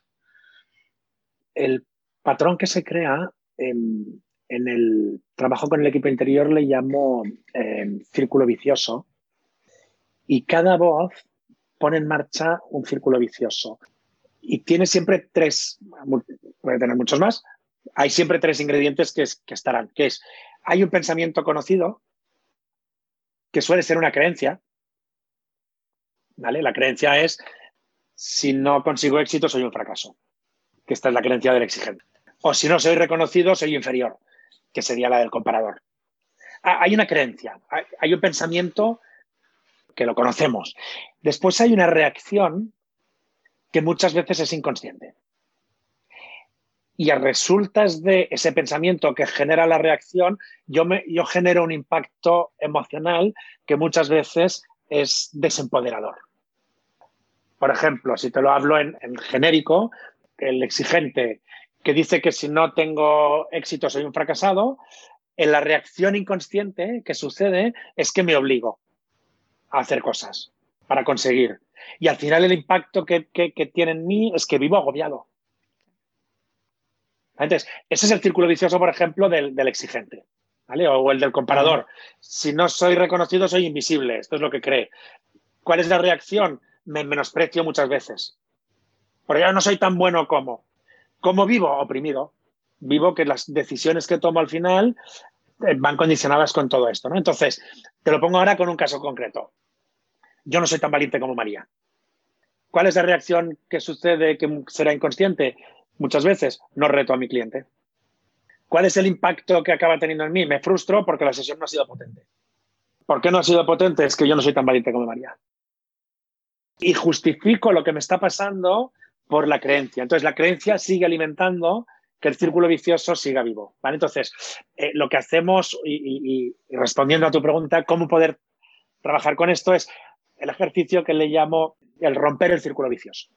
El patrón que se crea en, el trabajo con el equipo interior le llamo em, círculo vicioso y cada voz pone en marcha un círculo vicioso y tiene siempre tres, puede tener muchos más, hay siempre tres ingredientes que, que estarán, que es, hay un pensamiento conocido, que suele ser una creencia, ¿vale? La creencia es, si no consigo éxito, soy un fracaso, que esta es la creencia del exigente. O si no soy reconocido, soy inferior, que sería la del comparador. Hay una creencia, hay un pensamiento que lo conocemos. Después hay una reacción que muchas veces es inconsciente. Y a resultas de ese pensamiento que genera la reacción, yo, me, yo genero un impacto emocional que muchas veces es desempoderador. Por ejemplo, si te lo hablo en, en genérico, el exigente que dice que si no tengo éxito soy un fracasado, en la reacción inconsciente que sucede es que me obligo a hacer cosas para conseguir. Y al final el impacto que, tiene en mí es que vivo agobiado. Entonces, ese es el círculo vicioso, por ejemplo, del, exigente. ¿vale? O el del comparador. Si no soy reconocido, soy invisible. Esto es lo que cree. ¿Cuál es la reacción? Me menosprecio muchas veces. Porque yo no soy tan bueno como. ¿Cómo vivo? Oprimido. Vivo que las decisiones que tomo al final eh, van condicionadas con todo esto. ¿no? Entonces, te lo pongo ahora con un caso concreto yo no soy tan valiente como María. ¿Cuál es la reacción que sucede que será inconsciente? Muchas veces no reto a mi cliente. ¿Cuál es el impacto que acaba teniendo en mí? Me frustro porque la sesión no ha sido potente. ¿Por qué no ha sido potente? Es que yo no soy tan valiente como María. Y justifico lo que me está pasando por la creencia. Entonces, la creencia sigue alimentando que el círculo vicioso siga vivo. Entonces, eh, lo que hacemos, y, respondiendo a tu pregunta, cómo poder trabajar con esto es el ejercicio que le llamo el romper el círculo vicioso.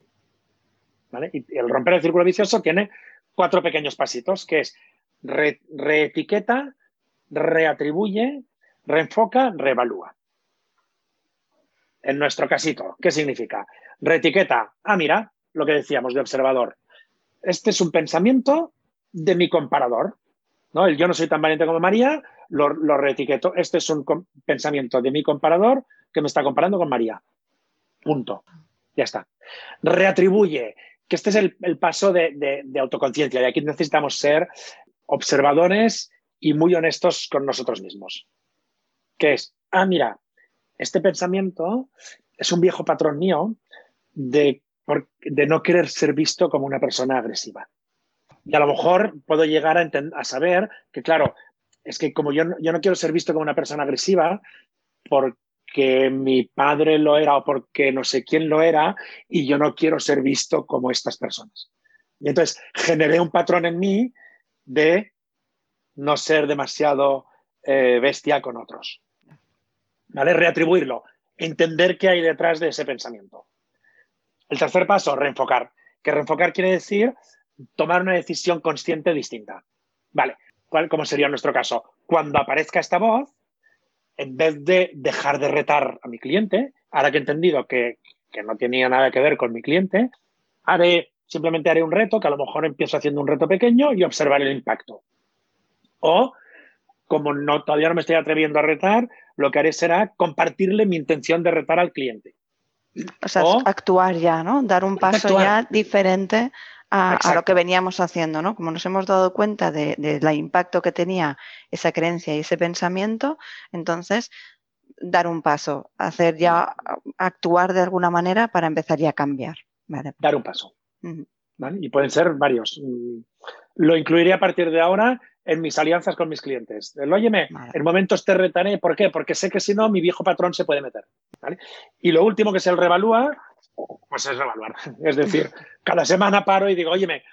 Y el romper el círculo vicioso tiene cuatro pequeños pasitos, que es reetiqueta, reatribuye, reenfoca, reevalúa. En nuestro casito, ¿qué significa? Reetiqueta, ah, mira, lo que decíamos de observador. Este es un pensamiento de mi comparador. ¿no? El yo no soy tan valiente como María, lo, lo reetiqueto. Este es un pensamiento de mi comparador que me está comparando con María. Punto. Ya está. Reatribuye, que este es el, paso de, de autoconciencia. Y aquí necesitamos ser observadores y muy honestos con nosotros mismos. Que es, ah, mira, este pensamiento es un viejo patrón mío de, de no querer ser visto como una persona agresiva. Y a lo mejor puedo llegar a, a saber que, claro, es que como yo no, yo no quiero ser visto como una persona agresiva porque mi padre lo era o porque no sé quién lo era y yo no quiero ser visto como estas personas. Y entonces generé un patrón en mí de no ser demasiado eh, bestia con otros. ¿Vale? Reatribuirlo, entender qué hay detrás de ese pensamiento. El tercer paso, reenfocar. Que reenfocar quiere decir tomar una decisión consciente distinta. Vale, ¿cuál, ¿cómo sería nuestro caso? Cuando aparezca esta voz, en vez de dejar de retar a mi cliente, ahora que he entendido que, que no tenía nada que ver con mi cliente, haré, simplemente haré un reto, que a lo mejor empiezo haciendo un reto pequeño y observar el impacto. O, como no, todavía no me estoy atreviendo a retar, lo que haré será compartirle mi intención de retar al cliente. O sea, actuar ya, ¿no? Dar un paso ya diferente a, lo que veníamos haciendo, ¿no? Como nos hemos dado cuenta del de, impacto que tenía esa creencia y ese pensamiento, entonces dar un paso, hacer ya, actuar de alguna manera para empezar ya a cambiar. Dar un paso. Y pueden ser varios. Mm, lo incluiré a partir de ahora en mis alianzas con mis clientes. El, óyeme, en momentos te retaré. ¿Por qué? Porque sé que si no, mi viejo patrón se puede meter. Y lo último que es el revalúa, pues es revaluar. Es decir, cada semana paro y digo, óyeme,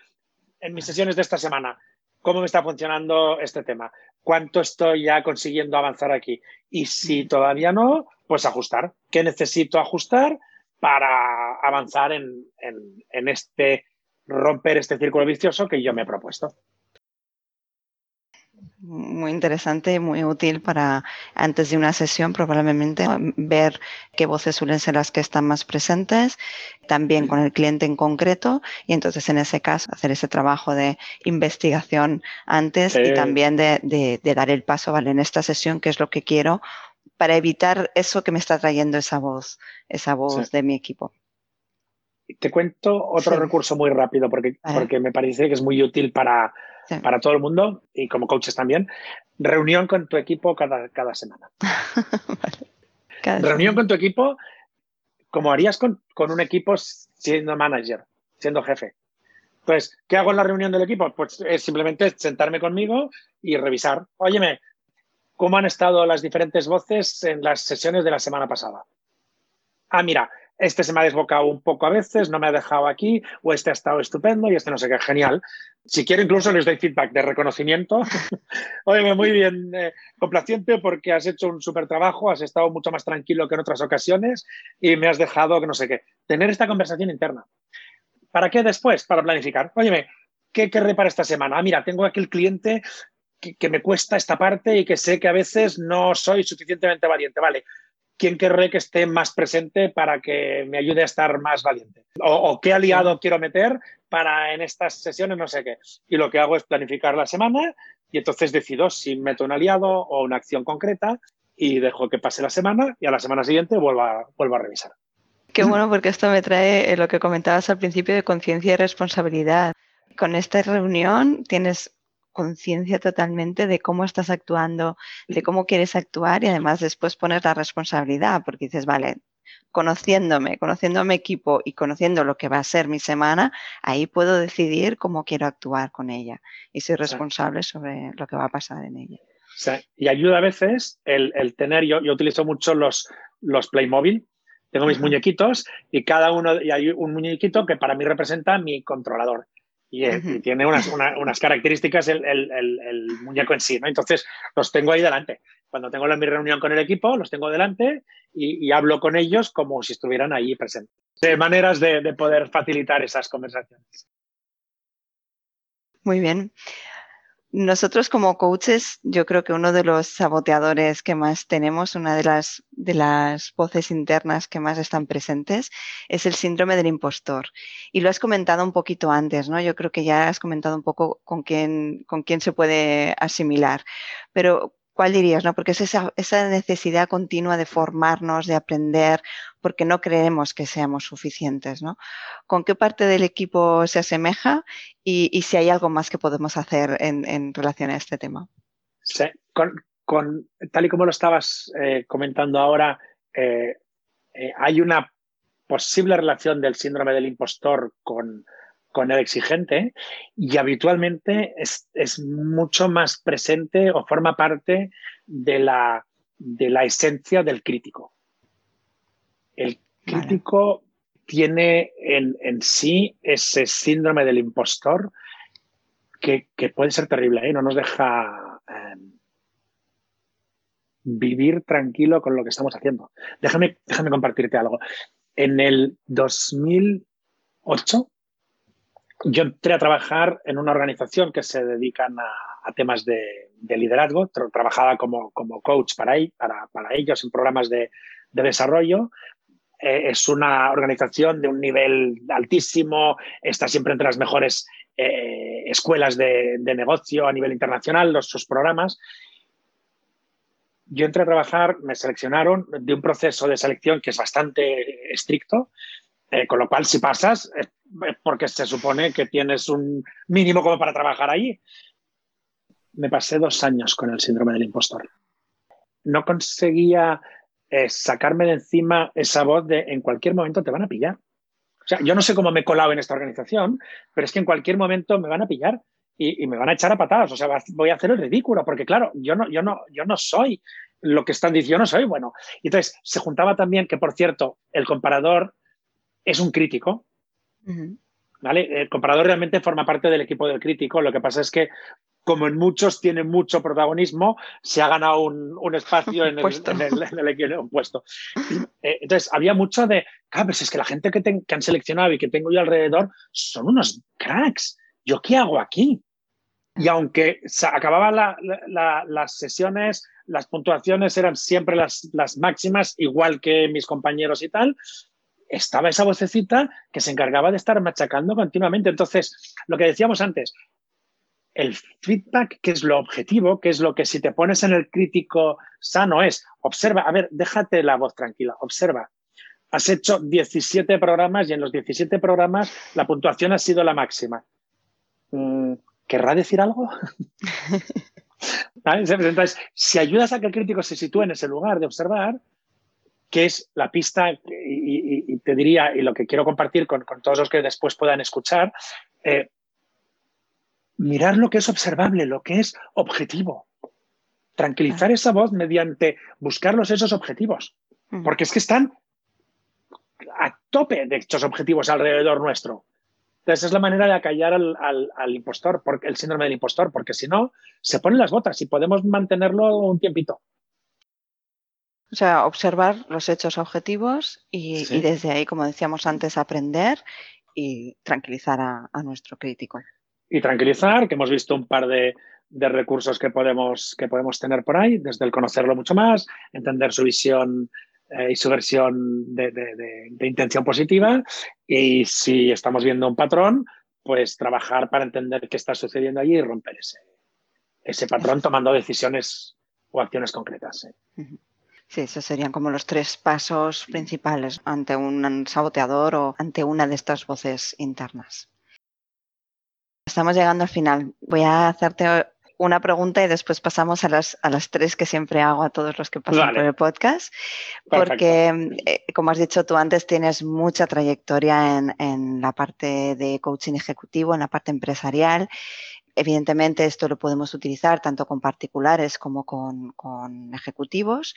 en mis sesiones de esta semana, ¿cómo me está funcionando este tema? ¿Cuánto estoy ya consiguiendo avanzar aquí? Y si todavía no, pues ajustar. ¿Qué necesito ajustar para avanzar en, en este, romper este círculo vicioso que yo me he propuesto? Muy interesante y muy útil para antes de una sesión probablemente ver qué voces suelen ser las que están más presentes, también con el cliente en concreto y entonces en ese caso hacer ese trabajo de investigación antes y también de, dar el paso, vale, en esta sesión qué es lo que quiero para evitar eso que me está trayendo esa voz, esa voz de mi equipo. Te cuento otro recurso muy rápido porque, porque me parece que es muy útil para, para todo el mundo y como coaches también. Reunión con tu equipo cada, cada semana. Reunión con tu equipo como harías con, con, un equipo siendo manager, siendo jefe. Entonces, ¿qué hago en la reunión del equipo? Pues es simplemente sentarme conmigo y revisar. Óyeme, ¿cómo han estado las diferentes voces en las sesiones de la semana pasada? Ah, mira, este se me ha desbocado un poco a veces, no me ha dejado aquí, o este ha estado estupendo y este no sé qué, genial. Si quiero, incluso les doy feedback de reconocimiento. Oye, muy bien, eh, complaciente porque has hecho un súper trabajo, has estado mucho más tranquilo que en otras ocasiones y me has dejado que no sé qué. Tener esta conversación interna. ¿Para qué después? Para planificar. Óyeme, ¿qué querré para esta semana? Ah, mira, tengo aquí el cliente que, me cuesta esta parte y que sé que a veces no soy suficientemente valiente. Vale, quién querré que esté más presente para que me ayude a estar más valiente. O, qué aliado quiero meter para en estas sesiones, no sé qué. Y lo que hago es planificar la semana y entonces decido si meto un aliado o una acción concreta y dejo que pase la semana y a la semana siguiente vuelvo a, vuelvo a revisar. Qué bueno, porque esto me trae lo que comentabas al principio de conciencia y responsabilidad. Con esta reunión tienes conciencia totalmente de cómo estás actuando, de cómo quieres actuar y además después pones la responsabilidad, porque dices, vale, conociéndome, conociendo a mi equipo y conociendo lo que va a ser mi semana, ahí puedo decidir cómo quiero actuar con ella y soy responsable sobre lo que va a pasar en ella. y ayuda a veces el, tener, yo, yo, utilizo mucho los, los Playmobil, tengo mis muñequitos y cada uno, y hay un muñequito que para mí representa mi controlador. Y, eh, tiene unas, unas características el, el, el, muñeco en sí, ¿no? Entonces los tengo ahí delante. Cuando tengo la, mi reunión con el equipo, los tengo delante y, hablo con ellos como si estuvieran ahí presentes. De maneras de, de poder facilitar esas conversaciones. Muy bien. Nosotros como coaches, yo creo que uno de los saboteadores que más tenemos, una de las, de las voces internas que más están presentes, es el síndrome del impostor. Y lo has comentado un poquito antes, ¿no? Yo creo que ya has comentado un poco con quién, con quién se puede asimilar. Pero, ¿cuál dirías? No? Porque es esa, necesidad continua de formarnos, de aprender, porque no creemos que seamos suficientes. ¿no? ¿Con qué parte del equipo se asemeja y, si hay algo más que podemos hacer en, relación a este tema? Con, tal y como lo estabas eh, comentando ahora, eh, eh, hay una posible relación del síndrome del impostor con, con el exigente y habitualmente es, es, mucho más presente o forma parte de la, de la esencia del crítico. El crítico tiene en, en, sí ese síndrome del impostor que, que puede ser terrible, ¿eh? no nos deja em, vivir tranquilo con lo que estamos haciendo. Déjame, déjame compartirte algo. En el 2008 yo entré a trabajar en una organización que se dedican a, temas de, liderazgo. Trabajaba como, como coach para, para, para, ellos en programas de, de desarrollo. Eh, es una organización de un nivel altísimo, está siempre entre las mejores eh, escuelas de, de, negocio a nivel internacional, los, sus programas. Yo entré a trabajar, me seleccionaron de un proceso de selección que es bastante estricto, eh, con lo cual si pasas porque se supone que tienes un mínimo como para trabajar allí. Me pasé dos años con el síndrome del impostor. No conseguía eh, sacarme de encima esa voz de en cualquier momento te van a pillar. O sea, yo no sé cómo me he colado en esta organización, pero es que en cualquier momento me van a pillar y, me van a echar a patadas. O sea, voy a hacer el ridículo, porque claro, yo no, yo no, yo no soy lo que están diciendo, soy bueno. Y entonces se juntaba también que, por cierto, el comparador es un crítico, ¿Vale? El comparador realmente forma parte del equipo del crítico. Lo que pasa es que, como en muchos tiene mucho protagonismo, se ha ganado un, espacio en el, en, puesto. Eh, entonces, había mucho de, claro, pues es que la gente que, que, han seleccionado y que tengo yo alrededor son unos cracks. ¿Yo qué hago aquí? Y aunque se acababan las sesiones, las puntuaciones eran siempre las, las máximas, igual que mis compañeros y tal, estaba esa vocecita que se encargaba de estar machacando continuamente. Entonces, lo que decíamos antes, el feedback, que es lo objetivo, que es lo que si te pones en el crítico sano es, observa, a ver, déjate la voz tranquila, observa. Has hecho 17 programas y en los 17 programas la puntuación ha sido la máxima. Mm, ¿Querrá decir algo? Entonces, si ayudas a que el crítico se sitúe en ese lugar de observar, que es la pista, y, te diría, y lo que quiero compartir con, todos los que después puedan escuchar, eh, mirar lo que es observable, lo que es objetivo. Tranquilizar esa voz mediante buscarlos esos objetivos. Porque es que están a tope de estos objetivos alrededor nuestro. Entonces es la manera de acallar al, al, impostor, porque, el síndrome del impostor, porque si no, se ponen las botas y podemos mantenerlo un tiempito. O sea, observar los hechos objetivos y, desde ahí, como decíamos antes, aprender y tranquilizar a, nuestro crítico. Y tranquilizar, que hemos visto un par de, recursos que podemos, que podemos tener por ahí, desde el conocerlo mucho más, entender su visión eh, y su versión de, intención positiva. Y si estamos viendo un patrón, pues trabajar para entender qué está sucediendo allí y romper ese, ese patrón tomando decisiones o acciones concretas. Sí, esos serían como los tres pasos principales ante un saboteador o ante una de estas voces internas. Estamos llegando al final. Voy a hacerte una pregunta y después pasamos a las, a las tres que siempre hago a todos los que pasan por el podcast. Porque, eh, como has dicho tú antes, tienes mucha trayectoria en, en la parte de coaching ejecutivo, en la parte empresarial. Evidentemente, esto lo podemos utilizar tanto con particulares como con, con, ejecutivos,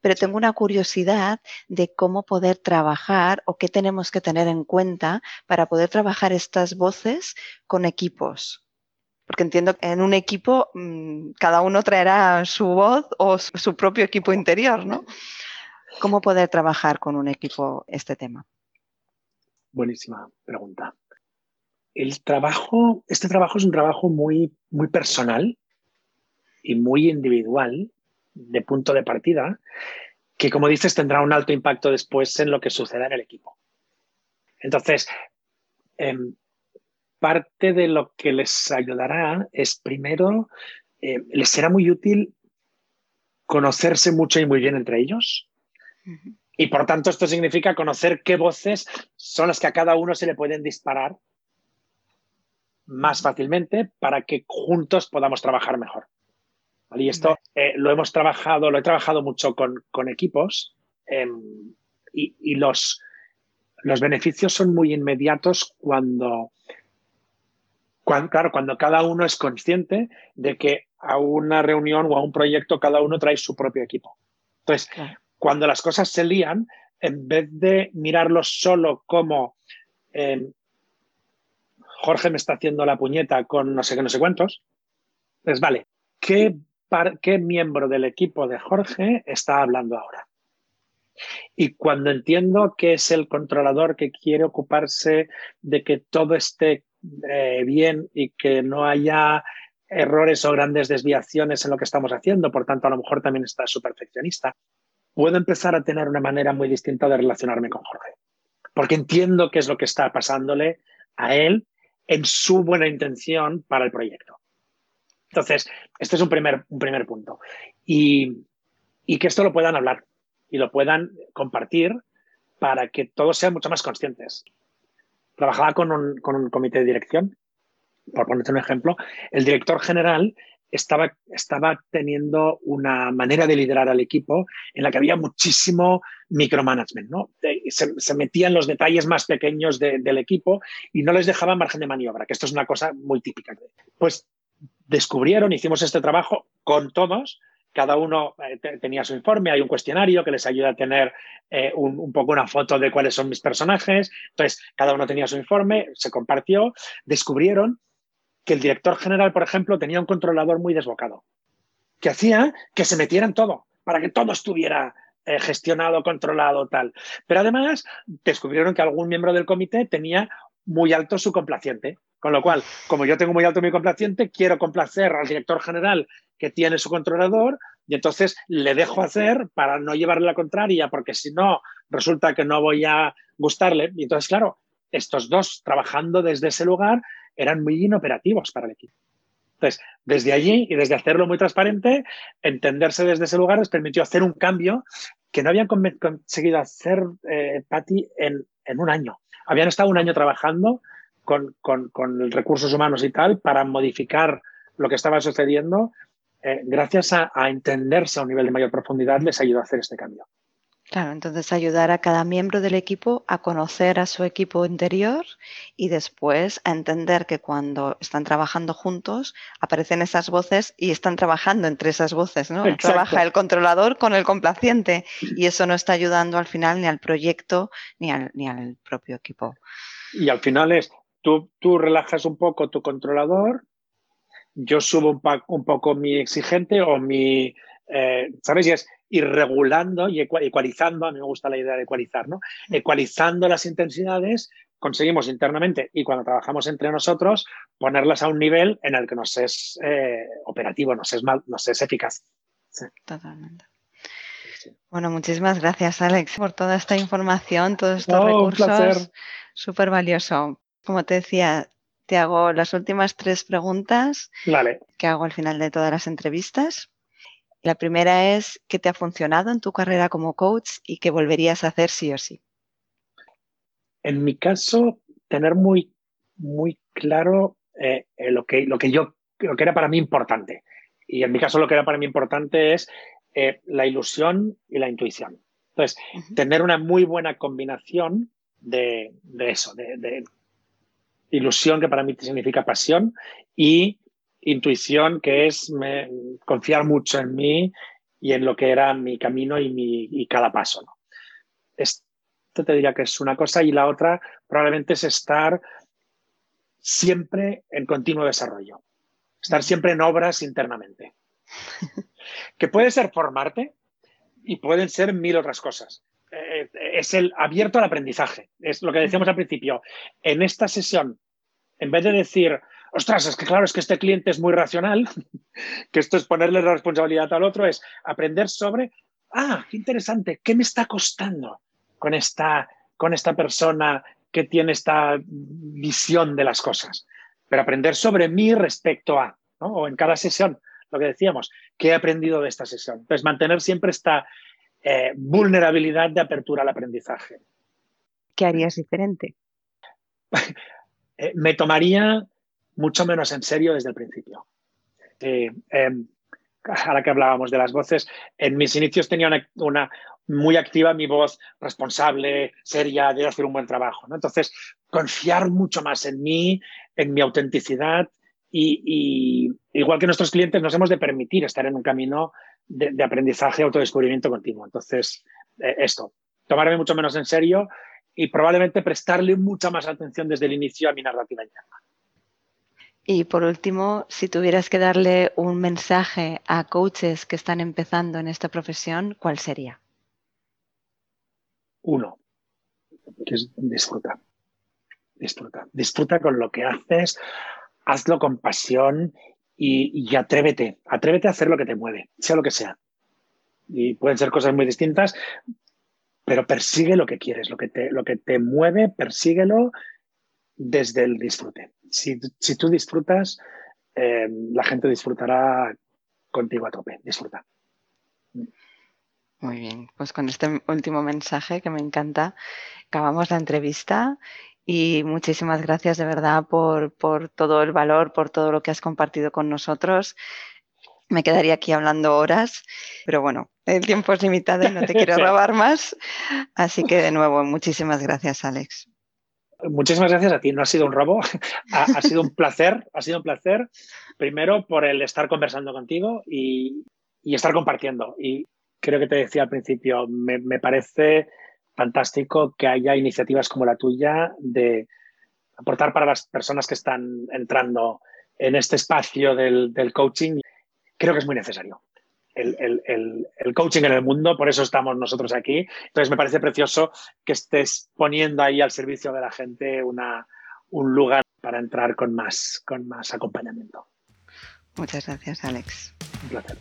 pero tengo una curiosidad de cómo poder trabajar o qué tenemos que tener en cuenta para poder trabajar estas voces con equipos porque entiendo que en un equipo mm, cada uno traerá su voz o su propio equipo interior, ¿no? ¿Cómo poder trabajar con un equipo este tema? Buenísima pregunta. El trabajo, este trabajo es un trabajo muy, muy personal y muy individual de punto de partida, que como dices tendrá un alto impacto después en lo que suceda en el equipo. Entonces, em, parte de lo que les ayudará es primero, eh, les será muy útil conocerse mucho y muy bien entre ellos. Y por tanto esto significa conocer qué voces son las que a cada uno se le pueden disparar más fácilmente para que juntos podamos trabajar mejor. Y esto eh, lo hemos trabajado, lo he trabajado mucho con, equipos em, y, los, los beneficios son muy inmediatos cuando claro, cuando cada uno es consciente de que a una reunión o a un proyecto cada uno trae su propio equipo. Entonces, cuando las cosas se lían, en vez de mirarlo solo como em, Jorge me está haciendo la puñeta con no sé qué, no sé cuántos, pues vale, ¿qué, ¿qué miembro del equipo de Jorge está hablando ahora? Y cuando entiendo que es el controlador que quiere ocuparse de que todo esté eh, bien y que no haya errores o grandes desviaciones en lo que estamos haciendo, por tanto a lo mejor también está su perfeccionista, puedo empezar a tener una manera muy distinta de relacionarme con Jorge, porque entiendo qué es lo que está pasándole a él en su buena intención para el proyecto. Entonces, este es un primer, un primer punto. Y, y que esto lo puedan hablar y lo puedan compartir para que todos sean mucho más conscientes trabajaba con un, con un comité de dirección, por ponerte un ejemplo, el director general estaba, estaba teniendo una manera de liderar al equipo en la que había muchísimo micromanagement, ¿no? Se, se metía en los detalles más pequeños del equipo y no les dejaba margen de maniobra, que esto es una cosa muy típica. Pues descubrieron, hicimos este trabajo con todos, cada uno eh, tenía su informe, hay un cuestionario que les ayuda a tener eh, un, poco una foto de cuáles son mis personajes. Entonces, cada uno tenía su informe, se compartió, descubrieron que el director general, por ejemplo, tenía un controlador muy desbocado, que hacía que se metieran todo, para que todo estuviera eh, gestionado, controlado, tal. Pero además, descubrieron que algún miembro del comité tenía muy alto su complaciente. Con lo cual, como yo tengo muy alto mi complaciente, quiero complacer al director general que tiene su controlador y entonces le dejo hacer para no llevarle la contraria, porque si no, resulta que no voy a gustarle. Y entonces, claro, estos dos trabajando desde ese lugar eran muy inoperativos para el equipo. Entonces, desde allí y desde hacerlo muy transparente, entenderse desde ese lugar les permitió hacer un cambio que no habían conseguido hacer, eh, en, en, un año. Habían estado un año trabajando con, con, con recursos humanos y tal para modificar lo que estaba sucediendo eh, gracias a, entenderse a un nivel de mayor profundidad, les ayuda a hacer este cambio. Claro, entonces ayudar a cada miembro del equipo a conocer a su equipo interior y después a entender que cuando están trabajando juntos aparecen esas voces y están trabajando entre esas voces, ¿no? Trabaja el controlador con el complaciente y eso no está ayudando al final ni al proyecto ni al, ni al propio equipo. Y al final es, tú, tú relajas un poco tu controlador yo subo un, poco mi exigente o mi, eh, ¿sabes? Y es ir regulando y ecualizando, a mí me gusta la idea de ecualizar, ¿no? Ecualizando las intensidades, conseguimos internamente y cuando trabajamos entre nosotros, ponerlas a un nivel en el que nos es eh, operativo, nos es, mal, nos es eficaz. Totalmente. Bueno, muchísimas gracias, Alex, por toda esta información, todos estos recursos. Súper valioso. Como te decía, te hago las últimas tres preguntas que hago al final de todas las entrevistas. La primera es, ¿qué te ha funcionado en tu carrera como coach y qué volverías a hacer sí o sí? En mi caso, tener muy, muy claro eh, eh, lo, que, lo que yo lo que era para mí importante. Y en mi caso lo que era para mí importante es eh, la ilusión y la intuición. Entonces, tener una muy buena combinación de, eso, de, ilusión, que para mí significa pasión, y intuición, que es confiar mucho en mí y en lo que era mi camino y, mi, cada paso. ¿no? Esto te diría que es una cosa y la otra probablemente es estar siempre en continuo desarrollo, estar siempre en obras internamente. que puede ser formarte y pueden ser mil otras cosas. Eh, es el abierto al aprendizaje. Es lo que decíamos al principio. En esta sesión, en vez de decir, ostras, es que claro, es que este cliente es muy racional, que esto es ponerle la responsabilidad al otro, es aprender sobre, ah, qué interesante, ¿qué me está costando con esta, con esta persona que tiene esta visión de las cosas? Pero aprender sobre mí respecto a, ¿no? o en cada sesión, lo que decíamos, ¿qué he aprendido de esta sesión? Entonces, mantener siempre esta eh, vulnerabilidad de apertura al aprendizaje. ¿Qué harías diferente? Eh, me tomaría mucho menos en serio desde el principio. Eh, em, ahora que hablábamos de las voces, en mis inicios tenía una, muy activa mi voz responsable, seria, de hacer un buen trabajo. Entonces, confiar mucho más en mí, en mi autenticidad y, igual que nuestros clientes nos hemos de permitir estar en un camino de, aprendizaje, autodescubrimiento continuo. Entonces, eh, esto, tomarme mucho menos en serio y probablemente prestarle mucha más atención desde el inicio a mi narrativa interna. Y por último, si tuvieras que darle un mensaje a coaches que están empezando en esta profesión, ¿cuál sería? Uno, que es disfruta. Disfruta. Disfruta con lo que haces hazlo con pasión y, atrévete, atrévete a hacer lo que te mueve, sea lo que sea. Y pueden ser cosas muy distintas, pero persigue lo que quieres, lo que te, lo que te mueve, persíguelo desde el disfrute. Si, tú disfrutas, eh, la gente disfrutará contigo a tope. Disfruta. Muy bien, pues con este último mensaje que me encanta, acabamos la entrevista y muchísimas gracias de verdad por, todo el valor, por todo lo que has compartido con nosotros. Me quedaría aquí hablando horas, pero bueno, el tiempo es limitado y no te quiero robar más. Así que de nuevo, muchísimas gracias, Alex. Muchísimas gracias a ti. No ha sido un robo, ha, sido un placer, ha sido un placer. Primero por el estar conversando contigo y, estar compartiendo. Y creo que te decía al principio, me parece fantástico que haya iniciativas como la tuya de aportar para las personas que están entrando en este espacio del, coaching. Creo que es muy necesario. El, coaching en el mundo, por eso estamos nosotros aquí. Entonces me parece precioso que estés poniendo ahí al servicio de la gente una, un lugar para entrar con más, con más acompañamiento. Muchas gracias, Alex. Un placer.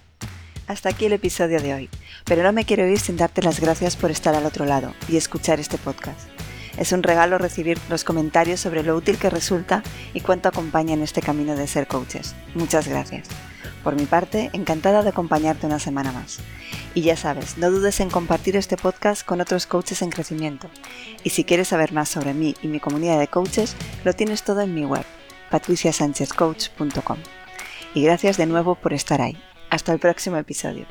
Hasta aquí el episodio de hoy, pero no me quiero ir sin darte las gracias por estar al otro lado y escuchar este podcast. Es un regalo recibir los comentarios sobre lo útil que resulta y cuánto acompaña en este camino de ser coaches. Muchas gracias. Por mi parte, encantada de acompañarte una semana más. Y ya sabes, no dudes en compartir este podcast con otros coaches en crecimiento. Y si quieres saber más sobre mí y mi comunidad de coaches, lo tienes todo en mi web, patriciasanchezcoach.com. Y gracias de nuevo por estar ahí. Hasta el próximo episodio.